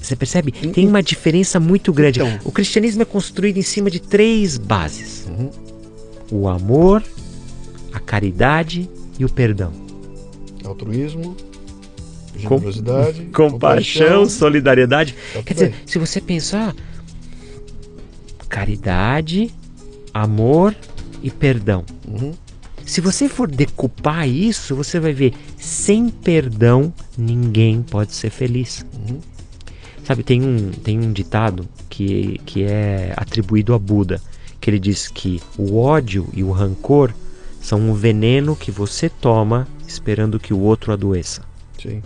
Você percebe? Uhum. Tem uma diferença muito grande. Então, o cristianismo é construído em cima de três bases: uhum. o amor, a caridade e o perdão. Altruísmo, generosidade, Com, compaixão, compaixão, solidariedade. Tá Quer dizer, se você pensar, caridade, amor e perdão. Uhum. Se você for decupar isso, você vai ver: sem perdão, ninguém pode ser feliz. Uhum. Sabe, tem um, tem um ditado que, que é atribuído a Buda, que ele diz que o ódio e o rancor são um veneno que você toma esperando que o outro adoeça. Sim.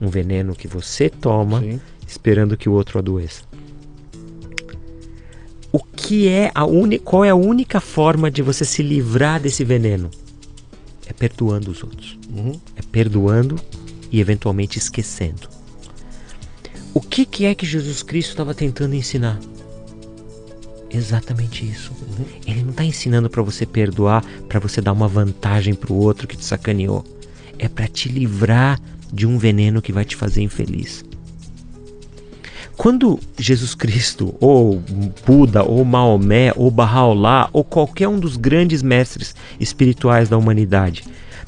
Um veneno que você toma Sim. esperando que o outro adoeça o que é a única, qual é a única forma de você se livrar desse veneno? é perdoando os outros. Uhum. É perdoando e eventualmente esquecendo. O que, que é que Jesus Cristo estava tentando ensinar? Exatamente isso. Uhum. Ele não está ensinando para você perdoar, para você dar uma vantagem para o outro que te sacaneou. É para te livrar de um veneno que vai te fazer infeliz. Quando Jesus Cristo, ou Buda, ou Maomé, ou Bahá'u'lláh, ou qualquer um dos grandes mestres espirituais da humanidade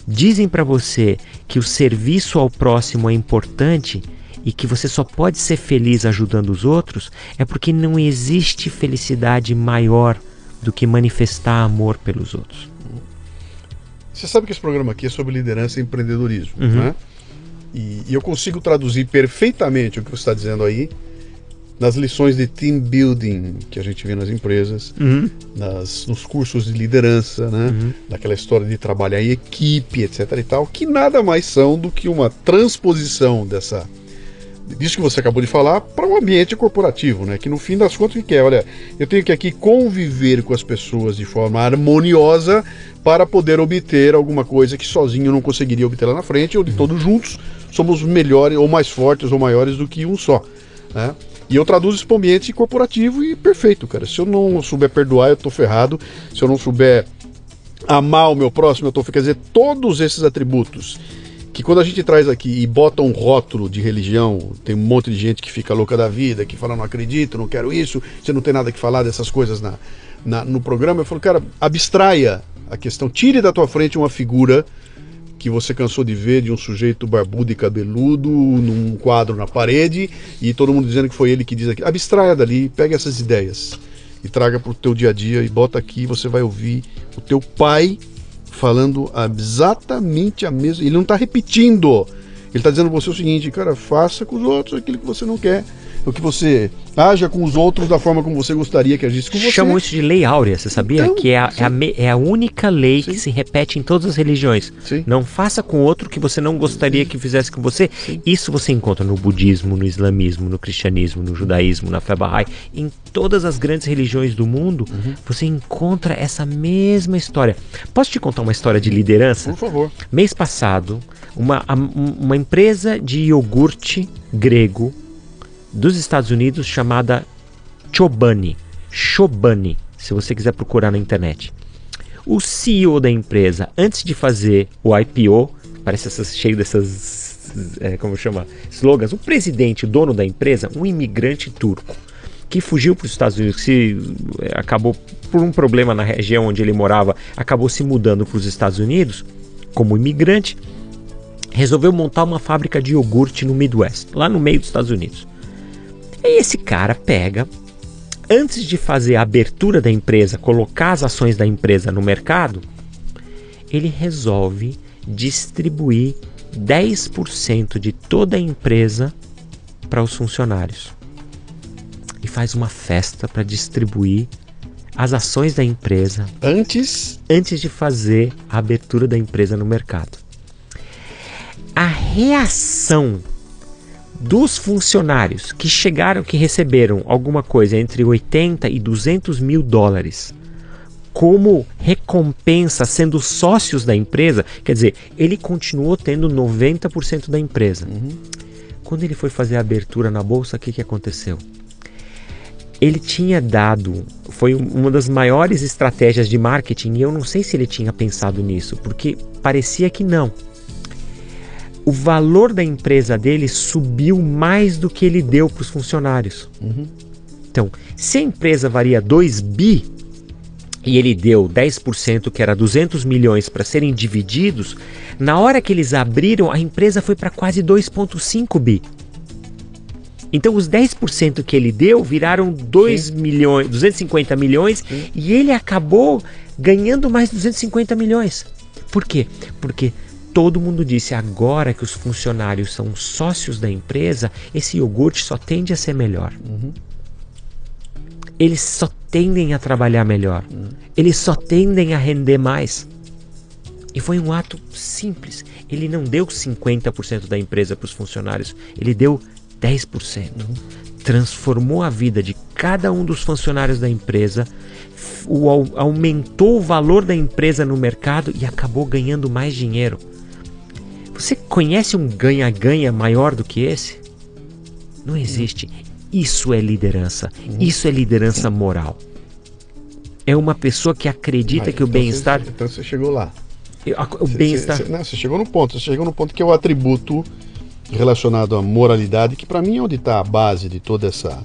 dizem para você que o serviço ao próximo é importante e que você só pode ser feliz ajudando os outros, é porque não existe felicidade maior do que manifestar amor pelos outros. Você sabe que esse programa aqui é sobre liderança e empreendedorismo, uhum. né? E, e, eu consigo traduzir perfeitamente o que você está dizendo aí nas lições de team building que a gente vê nas empresas, uhum. nas, nos cursos de liderança, né? Uhum. Naquela história de trabalhar em equipe, etc. e tal, que nada mais são do que uma transposição dessa disso que você acabou de falar para o um ambiente corporativo, né? Que no fim das contas o que é, olha, eu tenho que aqui conviver com as pessoas de forma harmoniosa para poder obter alguma coisa que sozinho eu não conseguiria obter lá na frente, ou de todos juntos somos melhores ou mais fortes ou maiores do que um só, né? E eu traduzo isso para o ambiente corporativo e perfeito, cara. Se eu não souber perdoar, eu tô ferrado. Se eu não souber amar o meu próximo, eu tô Quer dizer, todos esses atributos que quando a gente traz aqui e bota um rótulo de religião, tem um monte de gente que fica louca da vida, que fala não acredito, não quero isso, você não tem nada que falar dessas coisas na, na no programa. Eu falo, cara, abstraia a questão, tire da tua frente uma figura que você cansou de ver de um sujeito barbudo e cabeludo num quadro na parede e todo mundo dizendo que foi ele que diz aqui. Abstraia dali, pega essas ideias e traga para o teu dia a dia e bota aqui, você vai ouvir o teu pai falando exatamente a mesma. Ele não está repetindo. Ele está dizendo para você o seguinte, cara, faça com os outros aquilo que você não quer o que você haja com os outros da forma como você gostaria que agisse com você. Chamam isso de lei áurea, você sabia? Então, que é a, é, a, é a, única lei sim. que se repete em todas as religiões. Sim. Não faça com outro que você não gostaria que fizesse com você. Sim. Isso você encontra no budismo, no islamismo, no cristianismo, no judaísmo, na fé bahá'í. Em todas as grandes religiões do mundo, uhum. você encontra essa mesma história. Posso te contar uma história de liderança? Por favor. Mês passado, uma, uma empresa de iogurte grego dos Estados Unidos chamada Chobani. Chobani, se você quiser procurar na internet. O CEO da empresa, antes de fazer o IPO, parece essas, cheio dessas, é, como chama, slogans, o presidente, o dono da empresa, um imigrante turco, que fugiu para os Estados Unidos, se, é, acabou por um problema na região onde ele morava, acabou se mudando para os Estados Unidos como imigrante, resolveu montar uma fábrica de iogurte no Midwest, lá no meio dos Estados Unidos. E esse cara pega, antes de fazer a abertura da empresa, colocar as ações da empresa no mercado, ele resolve distribuir 10% de toda a empresa para os funcionários. E faz uma festa para distribuir as ações da empresa antes antes de fazer a abertura da empresa no mercado. A reação dos funcionários que chegaram, que receberam alguma coisa entre 80 e 200 mil dólares como recompensa sendo sócios da empresa, quer dizer, ele continuou tendo 90% da empresa. Uhum. Quando ele foi fazer a abertura na bolsa, o que, que aconteceu? Ele tinha dado, foi uma das maiores estratégias de marketing, e eu não sei se ele tinha pensado nisso, porque parecia que não o valor da empresa dele subiu mais do que ele deu para os funcionários. Uhum. Então, se a empresa varia 2 bi e ele deu 10%, que era 200 milhões, para serem divididos, na hora que eles abriram, a empresa foi para quase 2,5 bi. Então, os 10% que ele deu viraram 2 Sim. milhões, 250 milhões Sim. e ele acabou ganhando mais 250 milhões. Por quê? Porque todo mundo disse agora que os funcionários são sócios da empresa, esse iogurte só tende a ser melhor. Uhum. Eles só tendem a trabalhar melhor. Uhum. Eles só tendem a render mais. E foi um ato simples. Ele não deu 50% da empresa para os funcionários, ele deu 10%. Uhum. transformou a vida de cada um dos funcionários da empresa, o, aumentou o valor da empresa no mercado e acabou ganhando mais dinheiro. Você conhece um ganha-ganha maior do que esse? Não existe. Isso é liderança. Isso é liderança moral. É uma pessoa que acredita que o então bem-estar. Então você chegou lá. O bem-estar. Você chegou no ponto. Você chegou no ponto que é o atributo relacionado à moralidade, que para mim é onde está a base de toda essa,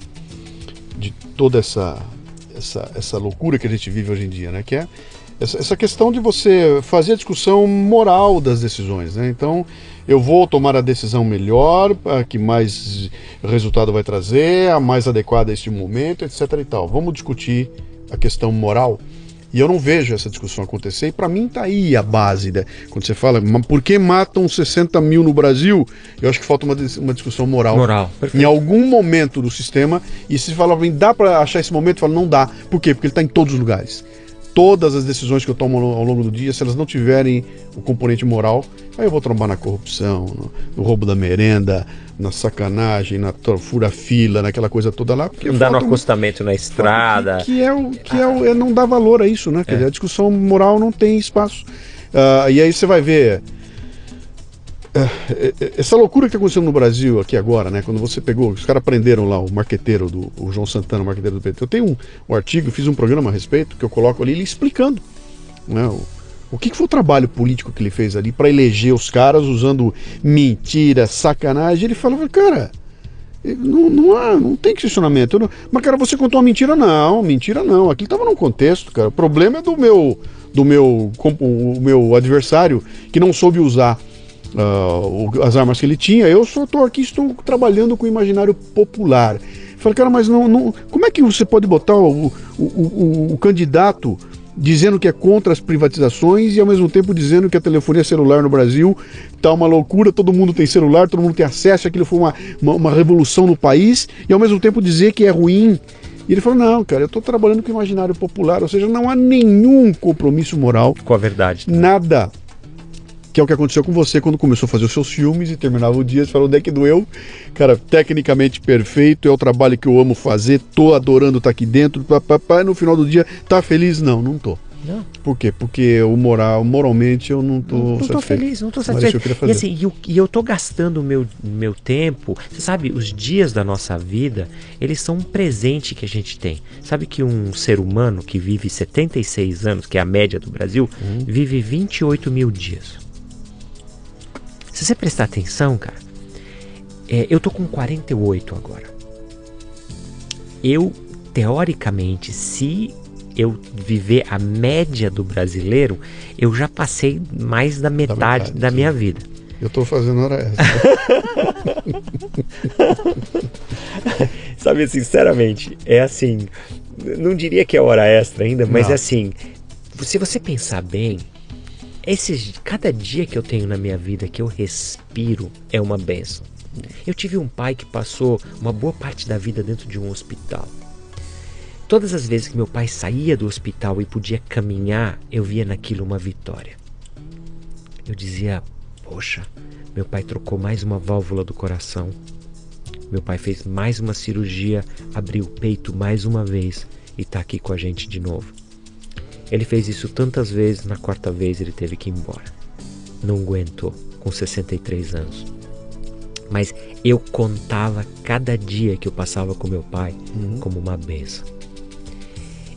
de toda essa, essa, essa loucura que a gente vive hoje em dia, né? Que é essa, essa questão de você fazer a discussão moral das decisões, né? Então eu vou tomar a decisão melhor, a que mais resultado vai trazer, a mais adequada a este momento, etc. E tal. Vamos discutir a questão moral. E eu não vejo essa discussão acontecer, e para mim está aí a base. Né? Quando você fala, mas por que matam 60 mil no Brasil? Eu acho que falta uma, uma discussão moral. Moral. Perfeito. Em algum momento do sistema, e se fala, dá para achar esse momento? Fala, não dá. Por quê? Porque ele está em todos os lugares todas as decisões que eu tomo ao longo do dia, se elas não tiverem o componente moral, aí eu vou trombar na corrupção, no, no roubo da merenda, na sacanagem, na fura-fila, naquela coisa toda lá. Porque não dá no acostamento na estrada. Que, que é o que é, o, é não dá valor a isso, né? Quer é. dizer, a discussão moral não tem espaço. Uh, e aí você vai ver essa loucura que está acontecendo no Brasil aqui agora, né? Quando você pegou, os caras prenderam lá o marqueteiro do o João Santana, o marqueteiro do PT. Eu tenho um, um artigo, fiz um programa a respeito que eu coloco ali, ele explicando, né? O, o que, que, foi o trabalho político que ele fez ali para eleger os caras usando mentira, sacanagem? Ele falava, cara, não, não, há, não tem questionamento. Não, mas, cara, você contou uma mentira? Não, mentira não. Aqui estava num contexto, cara. O problema é do meu, do meu, o meu adversário que não soube usar uh, as armas que ele tinha. Eu só estou aqui, estou trabalhando com o imaginário popular. Falei, cara, mas não, não, como é que você pode botar o, o, o, o candidato dizendo que é contra as privatizações e ao mesmo tempo dizendo que a telefonia celular no Brasil está uma loucura, todo mundo tem celular, todo mundo tem acesso, aquilo foi uma, uma, uma, revolução no país, e ao mesmo tempo dizer que é ruim. E ele falou: não, cara, eu estou trabalhando com o imaginário popular, ou seja, não há nenhum compromisso moral com a verdade. Nada que é o que aconteceu com você quando começou a fazer os seus filmes e terminava o dia, você falou, onde é que doeu? Cara, tecnicamente perfeito, é o trabalho que eu amo fazer, tô adorando estar tá aqui dentro, papapá, no final do dia, tá feliz? Não, não tô. Não. Por quê? Porque o moral, moralmente eu não tô não, não tô feliz, não tô satisfeito. E assim, eu, e eu tô gastando o meu, meu tempo. Você sabe, os dias da nossa vida, eles são um presente que a gente tem. Sabe que um ser humano que vive 76 anos, que é a média do Brasil, uhum. vive 28 mil dias. Se você prestar atenção, cara, é, eu tô com 48 agora. Eu, teoricamente, se eu viver a média do brasileiro, eu já passei mais da metade da, metade, da minha vida. Eu tô fazendo hora extra. Sabe, sinceramente, é assim. Não diria que é hora extra ainda, mas não. é assim. Se você pensar bem, esses, cada dia que eu tenho na minha vida que eu respiro é uma benção. Eu tive um pai que passou uma boa parte da vida dentro de um hospital. Todas as vezes que meu pai saía do hospital e podia caminhar, eu via naquilo uma vitória. Eu dizia: Poxa, meu pai trocou mais uma válvula do coração. Meu pai fez mais uma cirurgia, abriu o peito mais uma vez e está aqui com a gente de novo. Ele fez isso tantas vezes, na quarta vez ele teve que ir embora. Não aguentou, com 63 anos. Mas eu contava cada dia que eu passava com meu pai uhum. como uma benção.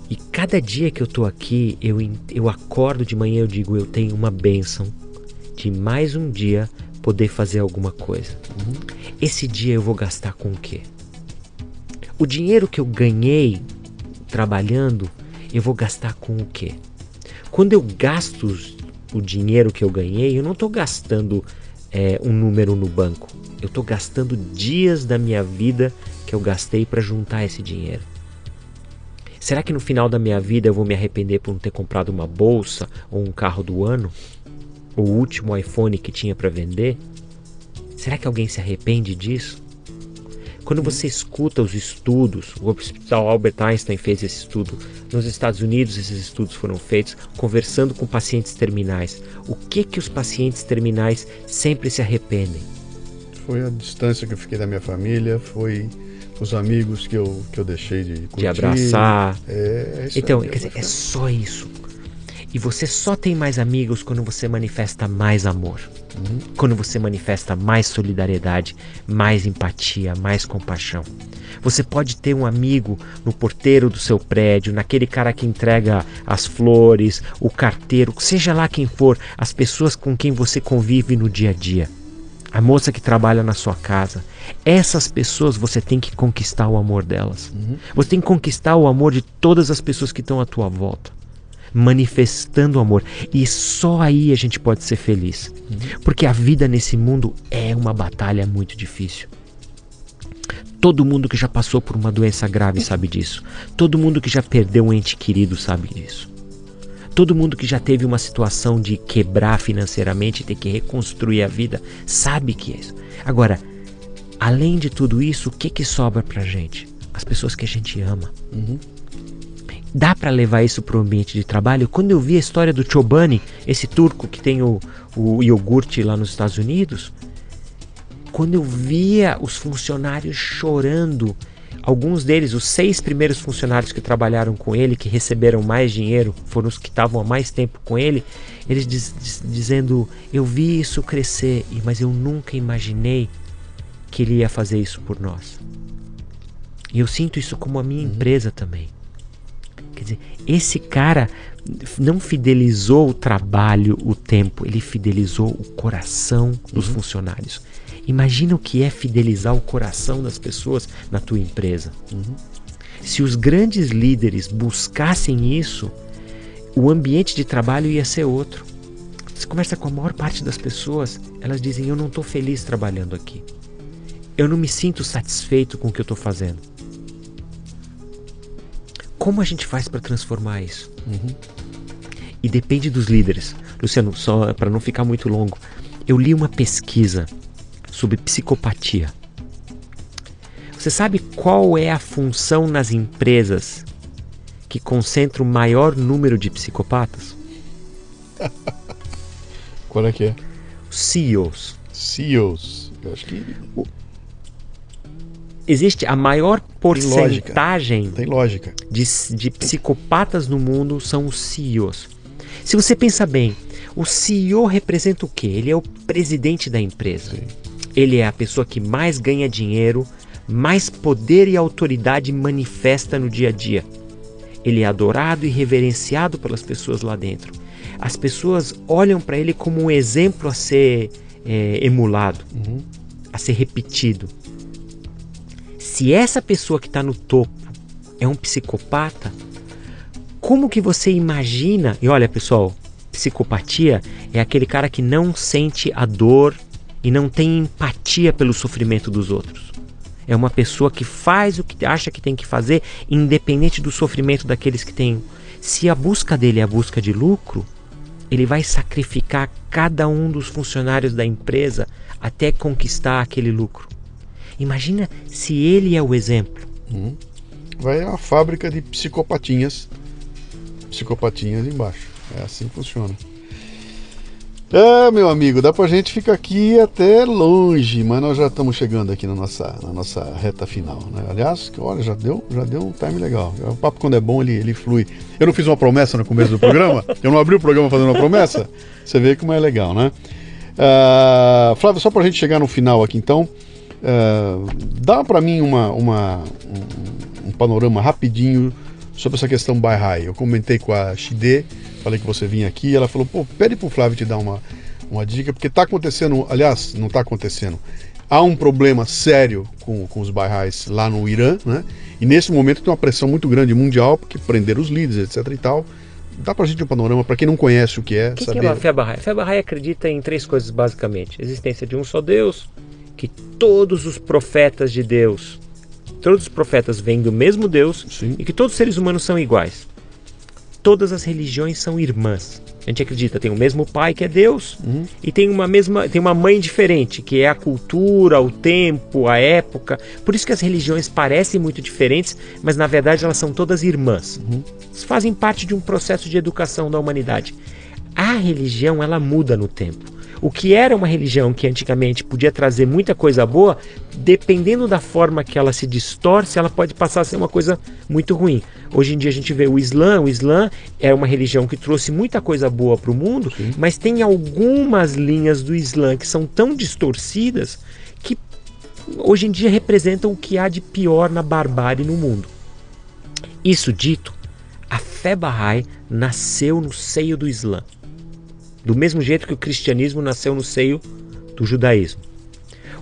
E cada dia que eu tô aqui, eu, eu acordo de manhã eu digo, eu tenho uma benção de mais um dia poder fazer alguma coisa. Uhum. Esse dia eu vou gastar com o quê? O dinheiro que eu ganhei trabalhando eu vou gastar com o quê? Quando eu gasto o dinheiro que eu ganhei, eu não estou gastando é, um número no banco. Eu estou gastando dias da minha vida que eu gastei para juntar esse dinheiro. Será que no final da minha vida eu vou me arrepender por não ter comprado uma bolsa ou um carro do ano? O último iPhone que tinha para vender? Será que alguém se arrepende disso? Quando você escuta os estudos, o Hospital Albert Einstein fez esse estudo, nos Estados Unidos esses estudos foram feitos conversando com pacientes terminais. O que que os pacientes terminais sempre se arrependem? Foi a distância que eu fiquei da minha família, foi Os amigos que eu, que eu deixei de curtir. De abraçar. É, é Então, quer dizer, é só isso. E você só tem mais amigos quando você manifesta mais amor. Quando você manifesta mais solidariedade, mais empatia, mais compaixão. Você pode ter um amigo no porteiro do seu prédio, naquele cara que entrega as flores, o carteiro, seja lá quem for, as pessoas com quem você convive no dia a dia. A moça que trabalha na sua casa. Essas pessoas você tem que conquistar o amor delas. Uhum. Você tem que conquistar o amor de todas as pessoas que estão à tua volta manifestando amor. E só aí a gente pode ser feliz. Porque a vida nesse mundo é uma batalha muito difícil. Todo mundo que já passou por uma doença grave sabe disso. Todo mundo que já perdeu um ente querido sabe disso. Todo mundo que já teve uma situação de quebrar financeiramente e ter que reconstruir a vida sabe que é isso. Agora, além de tudo isso, o que, que sobra pra gente? As pessoas que a gente ama. Uhum. Dá para levar isso para o ambiente de trabalho? Quando eu vi a história do Chobani, esse turco que tem o, o iogurte lá nos Estados Unidos, quando eu via os funcionários chorando, alguns deles, os seis primeiros funcionários que trabalharam com ele, que receberam mais dinheiro, foram os que estavam há mais tempo com ele, eles diz, diz, dizendo: Eu vi isso crescer, mas eu nunca imaginei que ele ia fazer isso por nós. E eu sinto isso como a minha uhum. empresa também. Quer dizer, esse cara não fidelizou o trabalho, o tempo, ele fidelizou o coração dos uhum. funcionários. Imagina o que é fidelizar o coração das pessoas na tua empresa. Uhum. Se os grandes líderes buscassem isso, o ambiente de trabalho ia ser outro. Você conversa com a maior parte das pessoas, elas dizem: Eu não estou feliz trabalhando aqui. Eu não me sinto satisfeito com o que eu estou fazendo. Como a gente faz para transformar isso? Uhum. E depende dos líderes. Luciano, só para não ficar muito longo, eu li uma pesquisa sobre psicopatia. Você sabe qual é a função nas empresas que concentra o maior número de psicopatas? qual é que é? CEOs. CEOs. Eu acho que. Existe a maior porcentagem Tem lógica. De, de psicopatas no mundo são os CEOs. Se você pensa bem, o CEO representa o quê? Ele é o presidente da empresa. Sim. Ele é a pessoa que mais ganha dinheiro, mais poder e autoridade manifesta no dia a dia. Ele é adorado e reverenciado pelas pessoas lá dentro. As pessoas olham para ele como um exemplo a ser é, emulado, uhum. a ser repetido. Se essa pessoa que está no topo é um psicopata, como que você imagina? E olha, pessoal, psicopatia é aquele cara que não sente a dor e não tem empatia pelo sofrimento dos outros. É uma pessoa que faz o que acha que tem que fazer, independente do sofrimento daqueles que têm. Se a busca dele é a busca de lucro, ele vai sacrificar cada um dos funcionários da empresa até conquistar aquele lucro. Imagina se ele é o exemplo. Hum. Vai a fábrica de psicopatinhas. Psicopatinhas embaixo. É assim que funciona. É, meu amigo, dá pra gente ficar aqui até longe, mas nós já estamos chegando aqui na nossa, na nossa reta final, né? Aliás, olha, já deu, já deu um time legal. O papo quando é bom, ele, ele flui. Eu não fiz uma promessa no começo do programa, eu não abri o programa fazendo uma promessa. Você vê como é legal, né? Uh, Flávio, só pra gente chegar no final aqui então, uh, dá pra mim uma, uma, um, um panorama rapidinho sobre essa questão Baihai. Eu comentei com a Shide falei que você vinha aqui, ela falou, pô, pede pro Flávio te dar uma, uma dica, porque tá acontecendo, aliás, não tá acontecendo. Há um problema sério com, com os bairrais lá no Irã, né? E nesse momento tem uma pressão muito grande mundial, porque prenderam os líderes, etc e tal. Dá pra gente um panorama, para quem não conhece o que é, que saber... que é a Fé Bahá'í? A Fé Bahá'í acredita em três coisas, basicamente. A existência de um só Deus, que todos os profetas de Deus, todos os profetas vêm do mesmo Deus, Sim. e que todos os seres humanos são iguais todas as religiões são irmãs. A gente acredita, tem o mesmo pai que é Deus uhum. e tem uma mesma, tem uma mãe diferente, que é a cultura, o tempo, a época. Por isso que as religiões parecem muito diferentes, mas na verdade elas são todas irmãs. Uhum. Fazem parte de um processo de educação da humanidade. A religião, ela muda no tempo. O que era uma religião que antigamente podia trazer muita coisa boa, dependendo da forma que ela se distorce, ela pode passar a ser uma coisa muito ruim. Hoje em dia a gente vê o Islã, o Islã é uma religião que trouxe muita coisa boa para o mundo, Sim. mas tem algumas linhas do Islã que são tão distorcidas que hoje em dia representam o que há de pior na barbárie no mundo. Isso dito, a fé Bahá'í nasceu no seio do Islã, do mesmo jeito que o cristianismo nasceu no seio do judaísmo.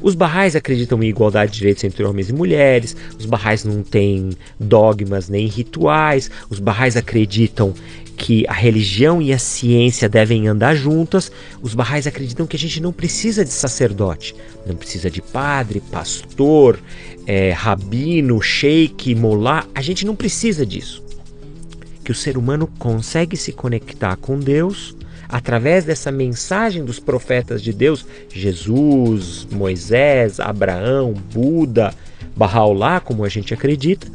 Os barrais acreditam em igualdade de direitos entre homens e mulheres, os barrais não têm dogmas nem rituais, os barrais acreditam que a religião e a ciência devem andar juntas, os barrais acreditam que a gente não precisa de sacerdote, não precisa de padre, pastor, é, rabino, sheik, molá, a gente não precisa disso. Que o ser humano consegue se conectar com Deus através dessa mensagem dos profetas de Deus, Jesus, Moisés, Abraão, Buda, Bahá'u'lláh, como a gente acredita.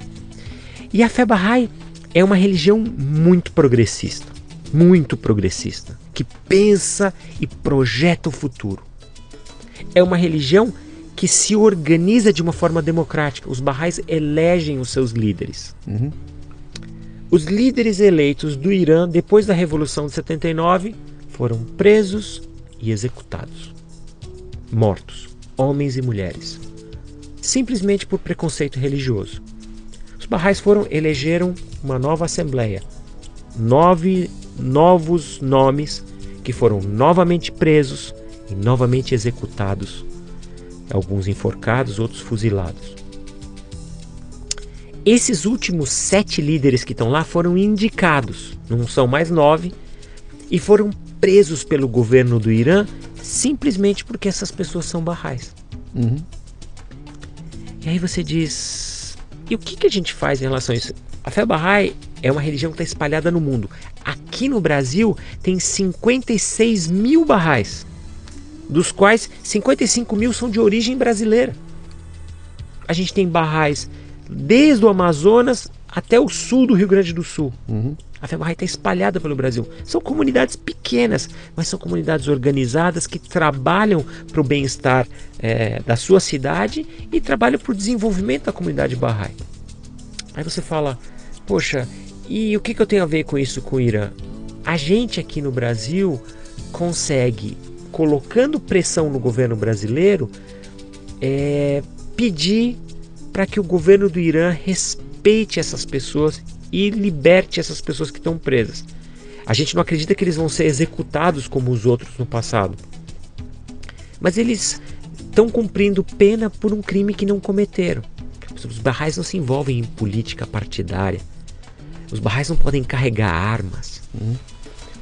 E a fé Bahá'í é uma religião muito progressista, muito progressista, que pensa e projeta o futuro. É uma religião que se organiza de uma forma democrática. Os Bahá'ís elegem os seus líderes. Uhum. Os líderes eleitos do Irã depois da Revolução de 79 foram presos e executados. Mortos, homens e mulheres, simplesmente por preconceito religioso. Os Bahá'ís foram elegeram uma nova assembleia, nove novos nomes que foram novamente presos e novamente executados, alguns enforcados, outros fuzilados. Esses últimos sete líderes que estão lá foram indicados, não são mais nove, e foram presos pelo governo do Irã simplesmente porque essas pessoas são barrais. Uhum. E aí você diz: e o que, que a gente faz em relação a isso? A fé Bahá'í é uma religião que está espalhada no mundo. Aqui no Brasil tem 56 mil barrais, dos quais 55 mil são de origem brasileira. A gente tem barrais desde o Amazonas até o sul do Rio Grande do Sul. Uhum. A Bahá'í está espalhada pelo Brasil. São comunidades pequenas, mas são comunidades organizadas que trabalham para o bem-estar é, da sua cidade e trabalham para o desenvolvimento da comunidade Bahá'í. Aí você fala, poxa, e o que, que eu tenho a ver com isso com o Irã? A gente aqui no Brasil consegue, colocando pressão no governo brasileiro, é, pedir para que o governo do Irã respeite essas pessoas e liberte essas pessoas que estão presas. A gente não acredita que eles vão ser executados como os outros no passado. Mas eles estão cumprindo pena por um crime que não cometeram. Os barrais não se envolvem em política partidária. Os barrais não podem carregar armas.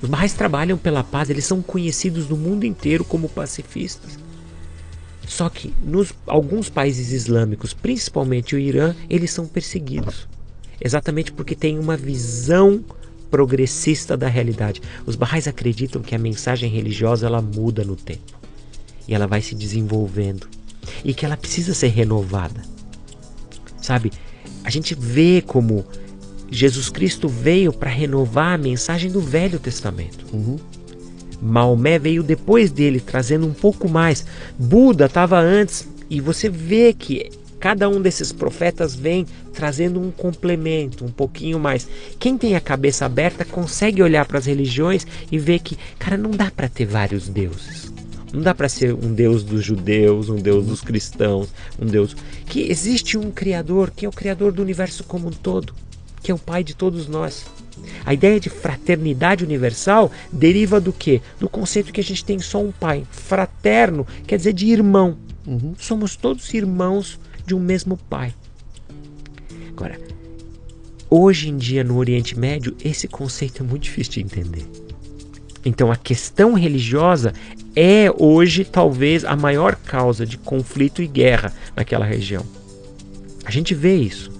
Os barrais trabalham pela paz, eles são conhecidos no mundo inteiro como pacifistas. Só que nos alguns países islâmicos, principalmente o Irã, eles são perseguidos. Exatamente porque tem uma visão progressista da realidade. Os Bahá'ís acreditam que a mensagem religiosa ela muda no tempo e ela vai se desenvolvendo e que ela precisa ser renovada. Sabe? A gente vê como Jesus Cristo veio para renovar a mensagem do Velho Testamento. Uhum. Maomé veio depois dele, trazendo um pouco mais. Buda estava antes, e você vê que cada um desses profetas vem trazendo um complemento, um pouquinho mais. Quem tem a cabeça aberta consegue olhar para as religiões e ver que, cara, não dá para ter vários deuses. Não dá para ser um deus dos judeus, um deus dos cristãos, um deus que existe um criador, que é o criador do universo como um todo, que é o pai de todos nós. A ideia de fraternidade universal deriva do que? Do conceito que a gente tem só um pai. Fraterno quer dizer de irmão. Uhum. Somos todos irmãos de um mesmo pai. Agora, hoje em dia no Oriente Médio, esse conceito é muito difícil de entender. Então a questão religiosa é hoje talvez a maior causa de conflito e guerra naquela região. A gente vê isso.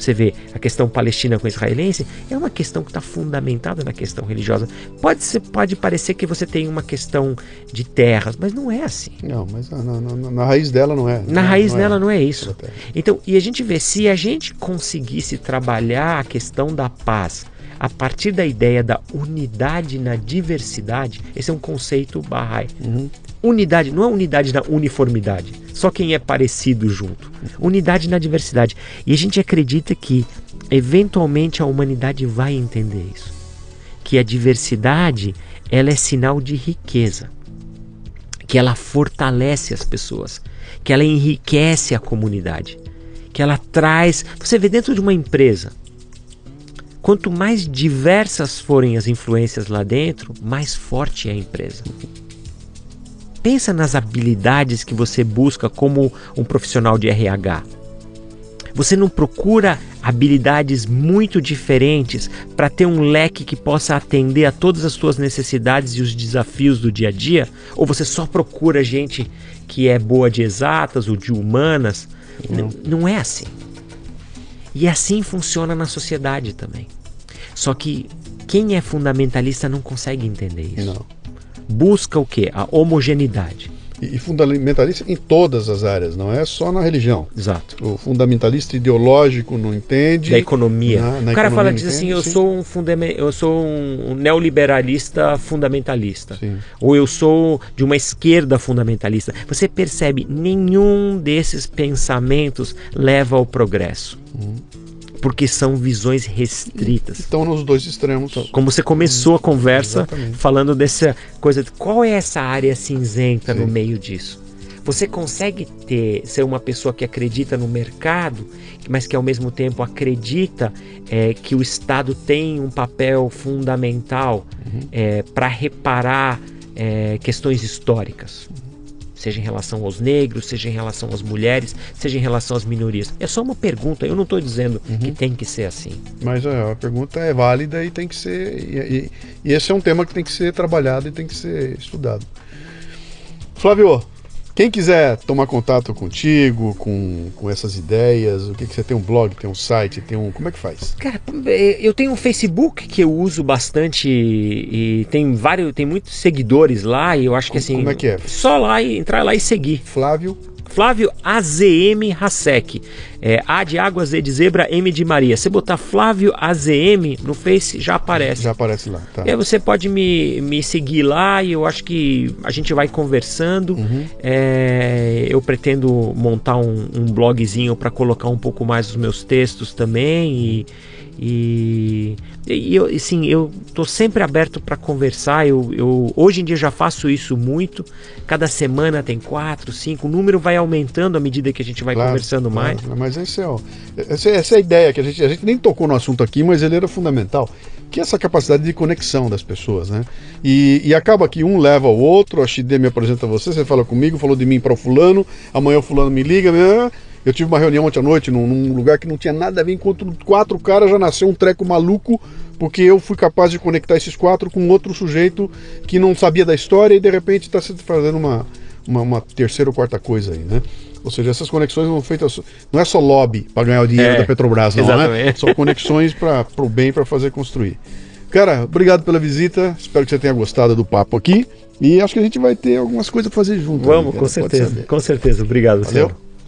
Você vê a questão palestina com israelense é uma questão que está fundamentada na questão religiosa. Pode ser, pode parecer que você tem uma questão de terras, mas não é assim. Não, mas na, na, na raiz dela não é. Na raiz não é dela é. não é isso. Então, e a gente vê se a gente conseguisse trabalhar a questão da paz a partir da ideia da unidade na diversidade, esse é um conceito Bahá'í. Uhum. Unidade, não é unidade na uniformidade, só quem é parecido junto. Unidade na diversidade. E a gente acredita que, eventualmente, a humanidade vai entender isso. Que a diversidade ela é sinal de riqueza, que ela fortalece as pessoas, que ela enriquece a comunidade, que ela traz. Você vê dentro de uma empresa, quanto mais diversas forem as influências lá dentro, mais forte é a empresa. Pensa nas habilidades que você busca como um profissional de RH. Você não procura habilidades muito diferentes para ter um leque que possa atender a todas as suas necessidades e os desafios do dia a dia? Ou você só procura gente que é boa de exatas ou de humanas? Não, não é assim. E assim funciona na sociedade também. Só que quem é fundamentalista não consegue entender isso. Não busca o que? A homogeneidade. E, fundamentalista em todas as áreas, não é só na religião. Exato. O fundamentalista ideológico não entende. Da economia. Na, na o cara economia fala, diz assim, eu sou um eu sou um neoliberalista fundamentalista. Sim. Ou eu sou de uma esquerda fundamentalista. Você percebe, nenhum desses pensamentos leva ao progresso. Hum porque são visões restritas. Estão nos dois extremos. Então, como você começou a conversa Exatamente. falando dessa coisa, de qual é essa área cinzenta Sim. no meio disso? Você consegue ter ser uma pessoa que acredita no mercado, mas que ao mesmo tempo acredita é, que o Estado tem um papel fundamental uhum. é, para reparar é, questões históricas seja em relação aos negros, seja em relação às mulheres, seja em relação às minorias. É só uma pergunta, eu não estou dizendo uhum. que tem que ser assim. Mas é, a pergunta é válida e tem que ser. E, e, e esse é um tema que tem que ser trabalhado e tem que ser estudado. Flávio, quem quiser tomar contato contigo, com, com essas ideias, o que, que você tem um blog, tem um site, tem um. Como é que faz? Cara, é, eu tenho um Facebook que eu uso bastante e tem vários, tem muitos seguidores lá e eu acho que assim. Como é que é? Só lá e entrar lá e seguir. Flávio Flávio AZM Hasek. É, A de água, Z de zebra, M de Maria. Se botar Flávio AZM no Face, já aparece. Já aparece lá, tá. E aí você pode me, me seguir lá e eu acho que a gente vai conversando. Uhum. É, eu pretendo montar um, um blogzinho para colocar um pouco mais os meus textos também e e, e eu, assim, eu tô sempre aberto para conversar. Eu, eu, hoje em dia já faço isso muito. Cada semana tem quatro, cinco. O número vai aumentando à medida que a gente vai claro, conversando claro, mais. Mas esse é, essa, essa é a ideia que a gente, a gente nem tocou no assunto aqui, mas ele era fundamental que é essa capacidade de conexão das pessoas, né? E, e acaba que um leva ao outro, a XD me apresenta você, você fala comigo, falou de mim para o fulano, amanhã o fulano me liga, né? Eu tive uma reunião ontem à noite num, num, lugar que não tinha nada a ver, enquanto quatro caras já nasceu um treco maluco, porque eu fui capaz de conectar esses quatro com outro sujeito que não sabia da história e de repente está se fazendo uma, uma, uma, terceira ou quarta coisa aí, né? Ou seja, essas conexões não feitas. Não é só lobby para ganhar o dinheiro é, da Petrobras, não, né? exatamente. né? São conexões para o bem, para fazer construir. Cara, obrigado pela visita. Espero que você tenha gostado do papo aqui. E acho que a gente vai ter algumas coisas a fazer junto. Vamos, com certeza. Com certeza. Obrigado, Valeu. senhor.